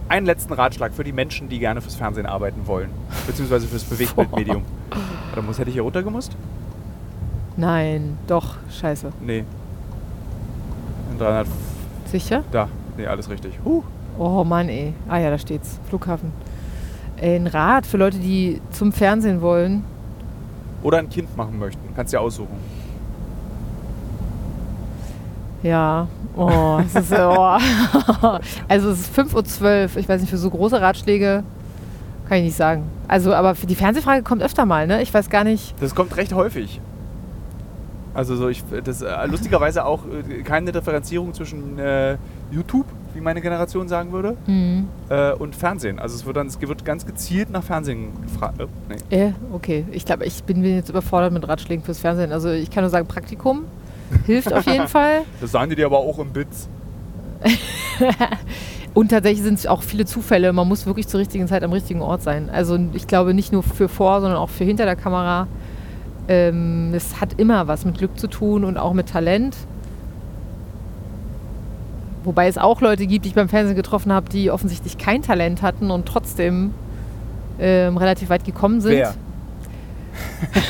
Einen letzten Ratschlag für die Menschen, die gerne fürs Fernsehen arbeiten wollen. Beziehungsweise fürs Bewegtbildmedium. Oder muss, hätte ich hier runtergemusst? Nein, doch, scheiße. Nee. In 300. Sicher? Da. Nee, alles richtig. Huh. Oh Mann, ey. Ah ja, da steht's. Flughafen. Ey, ein Rat für Leute, die zum Fernsehen wollen. Oder ein Kind machen möchten. Kannst dir aussuchen. Ja. Oh, es ist, oh. Also es ist 5.12 Uhr. Ich weiß nicht, für so große Ratschläge kann ich nicht sagen. Also, aber für die Fernsehfrage kommt öfter mal, ne? Ich weiß gar nicht. Das kommt recht häufig. Also so ich das äh, lustigerweise auch äh, keine Differenzierung zwischen äh, YouTube, wie meine Generation sagen würde, Mhm. äh, und Fernsehen. Also es wird dann es wird ganz gezielt nach Fernsehen gefragt. Äh, nee. Äh, okay. Ich glaube, ich bin jetzt überfordert mit Ratschlägen fürs Fernsehen. Also ich kann nur sagen, Praktikum hilft auf jeden Fall. Das sagen die dir aber auch im Bits. Und tatsächlich sind es auch viele Zufälle. Man muss wirklich zur richtigen Zeit am richtigen Ort sein. Also ich glaube nicht nur für vor, sondern auch für hinter der Kamera. Ähm, es hat immer was mit Glück zu tun und auch mit Talent. Wobei es auch Leute gibt, die ich beim Fernsehen getroffen habe, die offensichtlich kein Talent hatten und trotzdem ähm, relativ weit gekommen sind. Wer?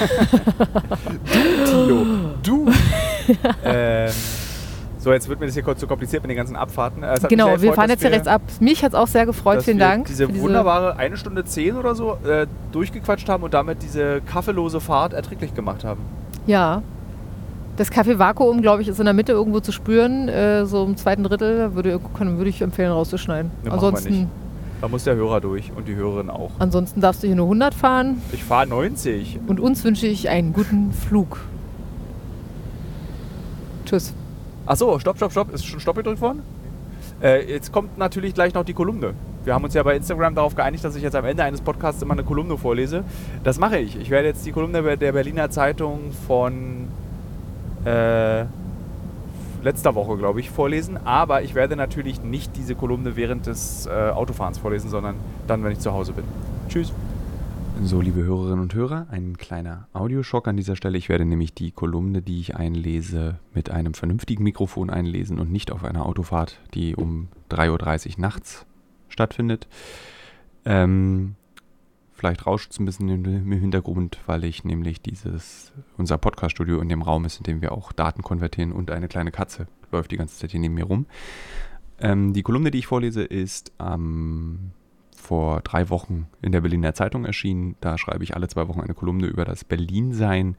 du, Tilo. Du. ähm, so, jetzt wird mir das hier kurz zu kompliziert mit den ganzen Abfahrten. Äh, es Genau, wir gefreut, fahren jetzt hier rechts ab. Mich hat es auch sehr gefreut. dass Vielen wir Dank. Diese für wunderbare eine Stunde zehn oder so äh, durchgequatscht haben und damit diese kaffeelose Fahrt erträglich gemacht haben. Ja. Das Kaffee-Vakuum, glaube ich, ist in der Mitte irgendwo zu spüren, äh, so im zweiten Drittel. Würde, würde ich empfehlen, rauszuschneiden. Wir ansonsten. Da muss der Hörer durch und die Hörerin auch. ansonsten darfst du hier nur 100 fahren. Ich fahre 90. Und uns wünsche ich einen guten Flug. Tschüss. Achso, stopp, stopp, stopp. Ist schon Stopp gedrückt worden? Äh, jetzt kommt natürlich gleich noch die Kolumne. Wir haben uns ja bei Instagram darauf geeinigt, dass ich jetzt am Ende eines Podcasts immer eine Kolumne vorlese. Das mache ich. Ich werde jetzt die Kolumne der Berliner Zeitung von äh, letzter Woche, glaube ich, vorlesen. Aber ich werde natürlich nicht diese Kolumne während des äh, Autofahrens vorlesen, sondern dann, wenn ich zu Hause bin. Tschüss. So, liebe Hörerinnen und Hörer, ein kleiner Audioschock an dieser Stelle. Ich werde nämlich die Kolumne, die ich einlese, mit einem vernünftigen Mikrofon einlesen und nicht auf einer Autofahrt, die um 3.30 Uhr nachts stattfindet. Ähm, vielleicht rauscht es ein bisschen im Hintergrund, weil ich nämlich dieses, unser Podcast-Studio in dem Raum ist, in dem wir auch Daten konvertieren und eine kleine Katze läuft die ganze Zeit hier neben mir rum. Ähm, die Kolumne, die ich vorlese, ist am vor drei Wochen in der Berliner Zeitung erschienen. Da schreibe ich alle zwei Wochen eine Kolumne über das Berlin-Sein.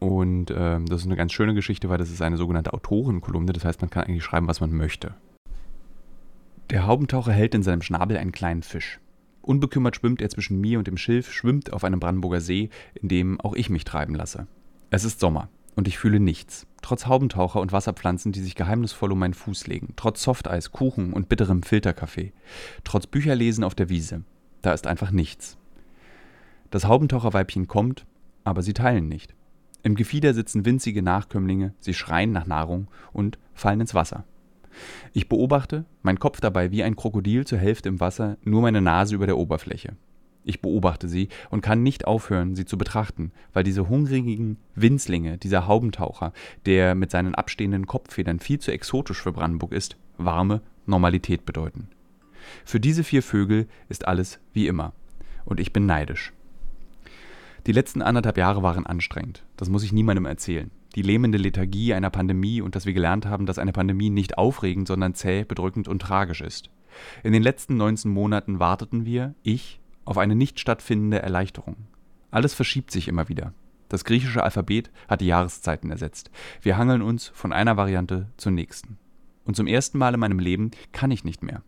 Und ähm, das ist eine ganz schöne Geschichte, weil das ist eine sogenannte Autorenkolumne. Das heißt, man kann eigentlich schreiben, was man möchte. Der Haubentaucher hält in seinem Schnabel einen kleinen Fisch. Unbekümmert schwimmt er zwischen mir und dem Schilf, schwimmt auf einem Brandenburger See, in dem auch ich mich treiben lasse. Es ist Sommer und ich fühle nichts. Trotz Haubentaucher und Wasserpflanzen, die sich geheimnisvoll um meinen Fuß legen. Trotz Softeis, Kuchen und bitterem Filterkaffee. Trotz Bücherlesen auf der Wiese. Da ist einfach nichts. Das Haubentaucherweibchen kommt, aber sie teilen nicht. Im Gefieder sitzen winzige Nachkömmlinge, sie schreien nach Nahrung und fallen ins Wasser. Ich beobachte, mein Kopf dabei wie ein Krokodil zur Hälfte im Wasser, nur meine Nase über der Oberfläche. Ich beobachte sie und kann nicht aufhören, sie zu betrachten, weil diese hungrigen Winzlinge, dieser Haubentaucher, der mit seinen abstehenden Kopffedern viel zu exotisch für Brandenburg ist, warme Normalität bedeuten. Für diese vier Vögel ist alles wie immer. Und ich bin neidisch. Die letzten anderthalb Jahre waren anstrengend. Das muss ich niemandem erzählen. Die lähmende Lethargie einer Pandemie und dass wir gelernt haben, dass eine Pandemie nicht aufregend, sondern zäh, bedrückend und tragisch ist. In den letzten 19 Monaten warteten wir, ich, auf eine nicht stattfindende Erleichterung. Alles verschiebt sich immer wieder. Das griechische Alphabet hat die Jahreszeiten ersetzt. Wir hangeln uns von einer Variante zur nächsten. Und zum ersten Mal in meinem Leben kann ich nicht mehr.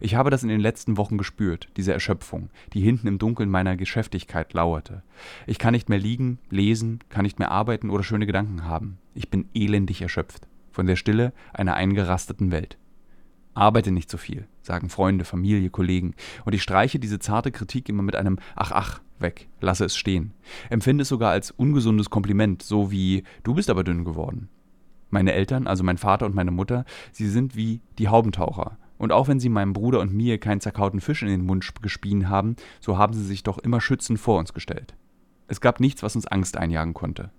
Ich habe das in den letzten Wochen gespürt, diese Erschöpfung, die hinten im Dunkeln meiner Geschäftigkeit lauerte. Ich kann nicht mehr liegen, lesen, kann nicht mehr arbeiten oder schöne Gedanken haben. Ich bin elendig erschöpft von der Stille einer eingerasteten Welt. Arbeite nicht so viel, sagen Freunde, Familie, Kollegen, und ich streiche diese zarte Kritik immer mit einem Ach ach weg, lasse es stehen. Empfinde es sogar als ungesundes Kompliment, so wie Du bist aber dünn geworden. Meine Eltern, also mein Vater und meine Mutter, sie sind wie die Haubentaucher. Und auch wenn sie meinem Bruder und mir keinen zerkauten Fisch in den Mund gespien haben, so haben sie sich doch immer schützend vor uns gestellt. Es gab nichts, was uns Angst einjagen konnte.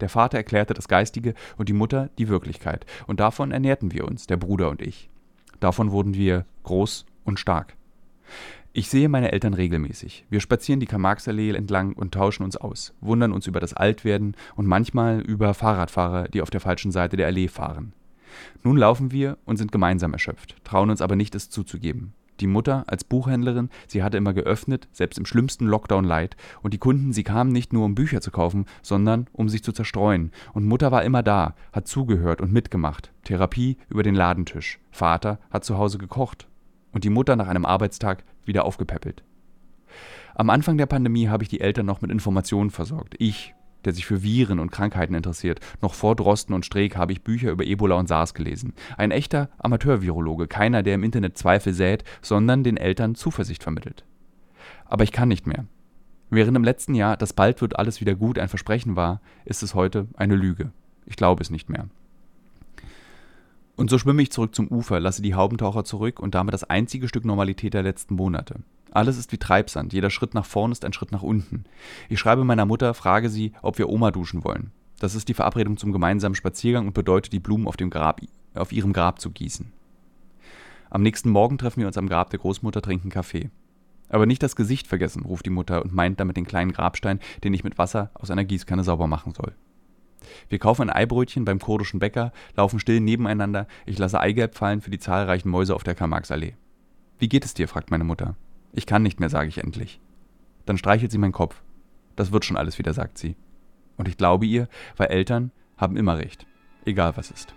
Der Vater erklärte das Geistige und die Mutter die Wirklichkeit, und davon ernährten wir uns, der Bruder und ich. Davon wurden wir groß und stark. Ich sehe meine Eltern regelmäßig. Wir spazieren die Karl-Marx-Allee entlang und tauschen uns aus, wundern uns über das Altwerden und manchmal über Fahrradfahrer, die auf der falschen Seite der Allee fahren. Nun laufen wir und sind gemeinsam erschöpft, trauen uns aber nicht, es zuzugeben. Die Mutter als Buchhändlerin, sie hatte immer geöffnet, selbst im schlimmsten Lockdown leid, und die Kunden, sie kamen nicht nur, um Bücher zu kaufen, sondern um sich zu zerstreuen. Und Mutter war immer da, hat zugehört und mitgemacht. Therapie über den Ladentisch. Vater hat zu Hause gekocht. Und die Mutter nach einem Arbeitstag wieder aufgepäppelt. Am Anfang der Pandemie habe ich die Eltern noch mit Informationen versorgt. Ich, der sich für Viren und Krankheiten interessiert. Noch vor Drosten und Streeck habe ich Bücher über Ebola und SARS gelesen. Ein echter Amateurvirologe, keiner, der im Internet Zweifel sät, sondern den Eltern Zuversicht vermittelt. Aber ich kann nicht mehr. Während im letzten Jahr das bald wird alles wieder gut ein Versprechen war, ist es heute eine Lüge. Ich glaube es nicht mehr. Und so schwimme ich zurück zum Ufer, lasse die Haubentaucher zurück und damit das einzige Stück Normalität der letzten Monate. Alles ist wie Treibsand, jeder Schritt nach vorn ist ein Schritt nach unten. Ich schreibe meiner Mutter, frage sie, ob wir Oma duschen wollen. Das ist die Verabredung zum gemeinsamen Spaziergang und bedeutet, die Blumen auf, dem Grab, auf ihrem Grab zu gießen. Am nächsten Morgen treffen wir uns am Grab der Großmutter, trinken Kaffee. Aber nicht das Gesicht vergessen, ruft die Mutter und meint damit den kleinen Grabstein, den ich mit Wasser aus einer Gießkanne sauber machen soll. Wir kaufen ein Eibrötchen beim kurdischen Bäcker, laufen still nebeneinander, ich lasse Eigelb fallen für die zahlreichen Mäuse auf der Karl-Marx-Allee. Wie geht es dir? fragt meine Mutter. Ich kann nicht mehr, sage ich endlich. Dann streichelt sie meinen Kopf. Das wird schon alles wieder, sagt sie. Und ich glaube ihr, weil Eltern haben immer recht, egal was ist.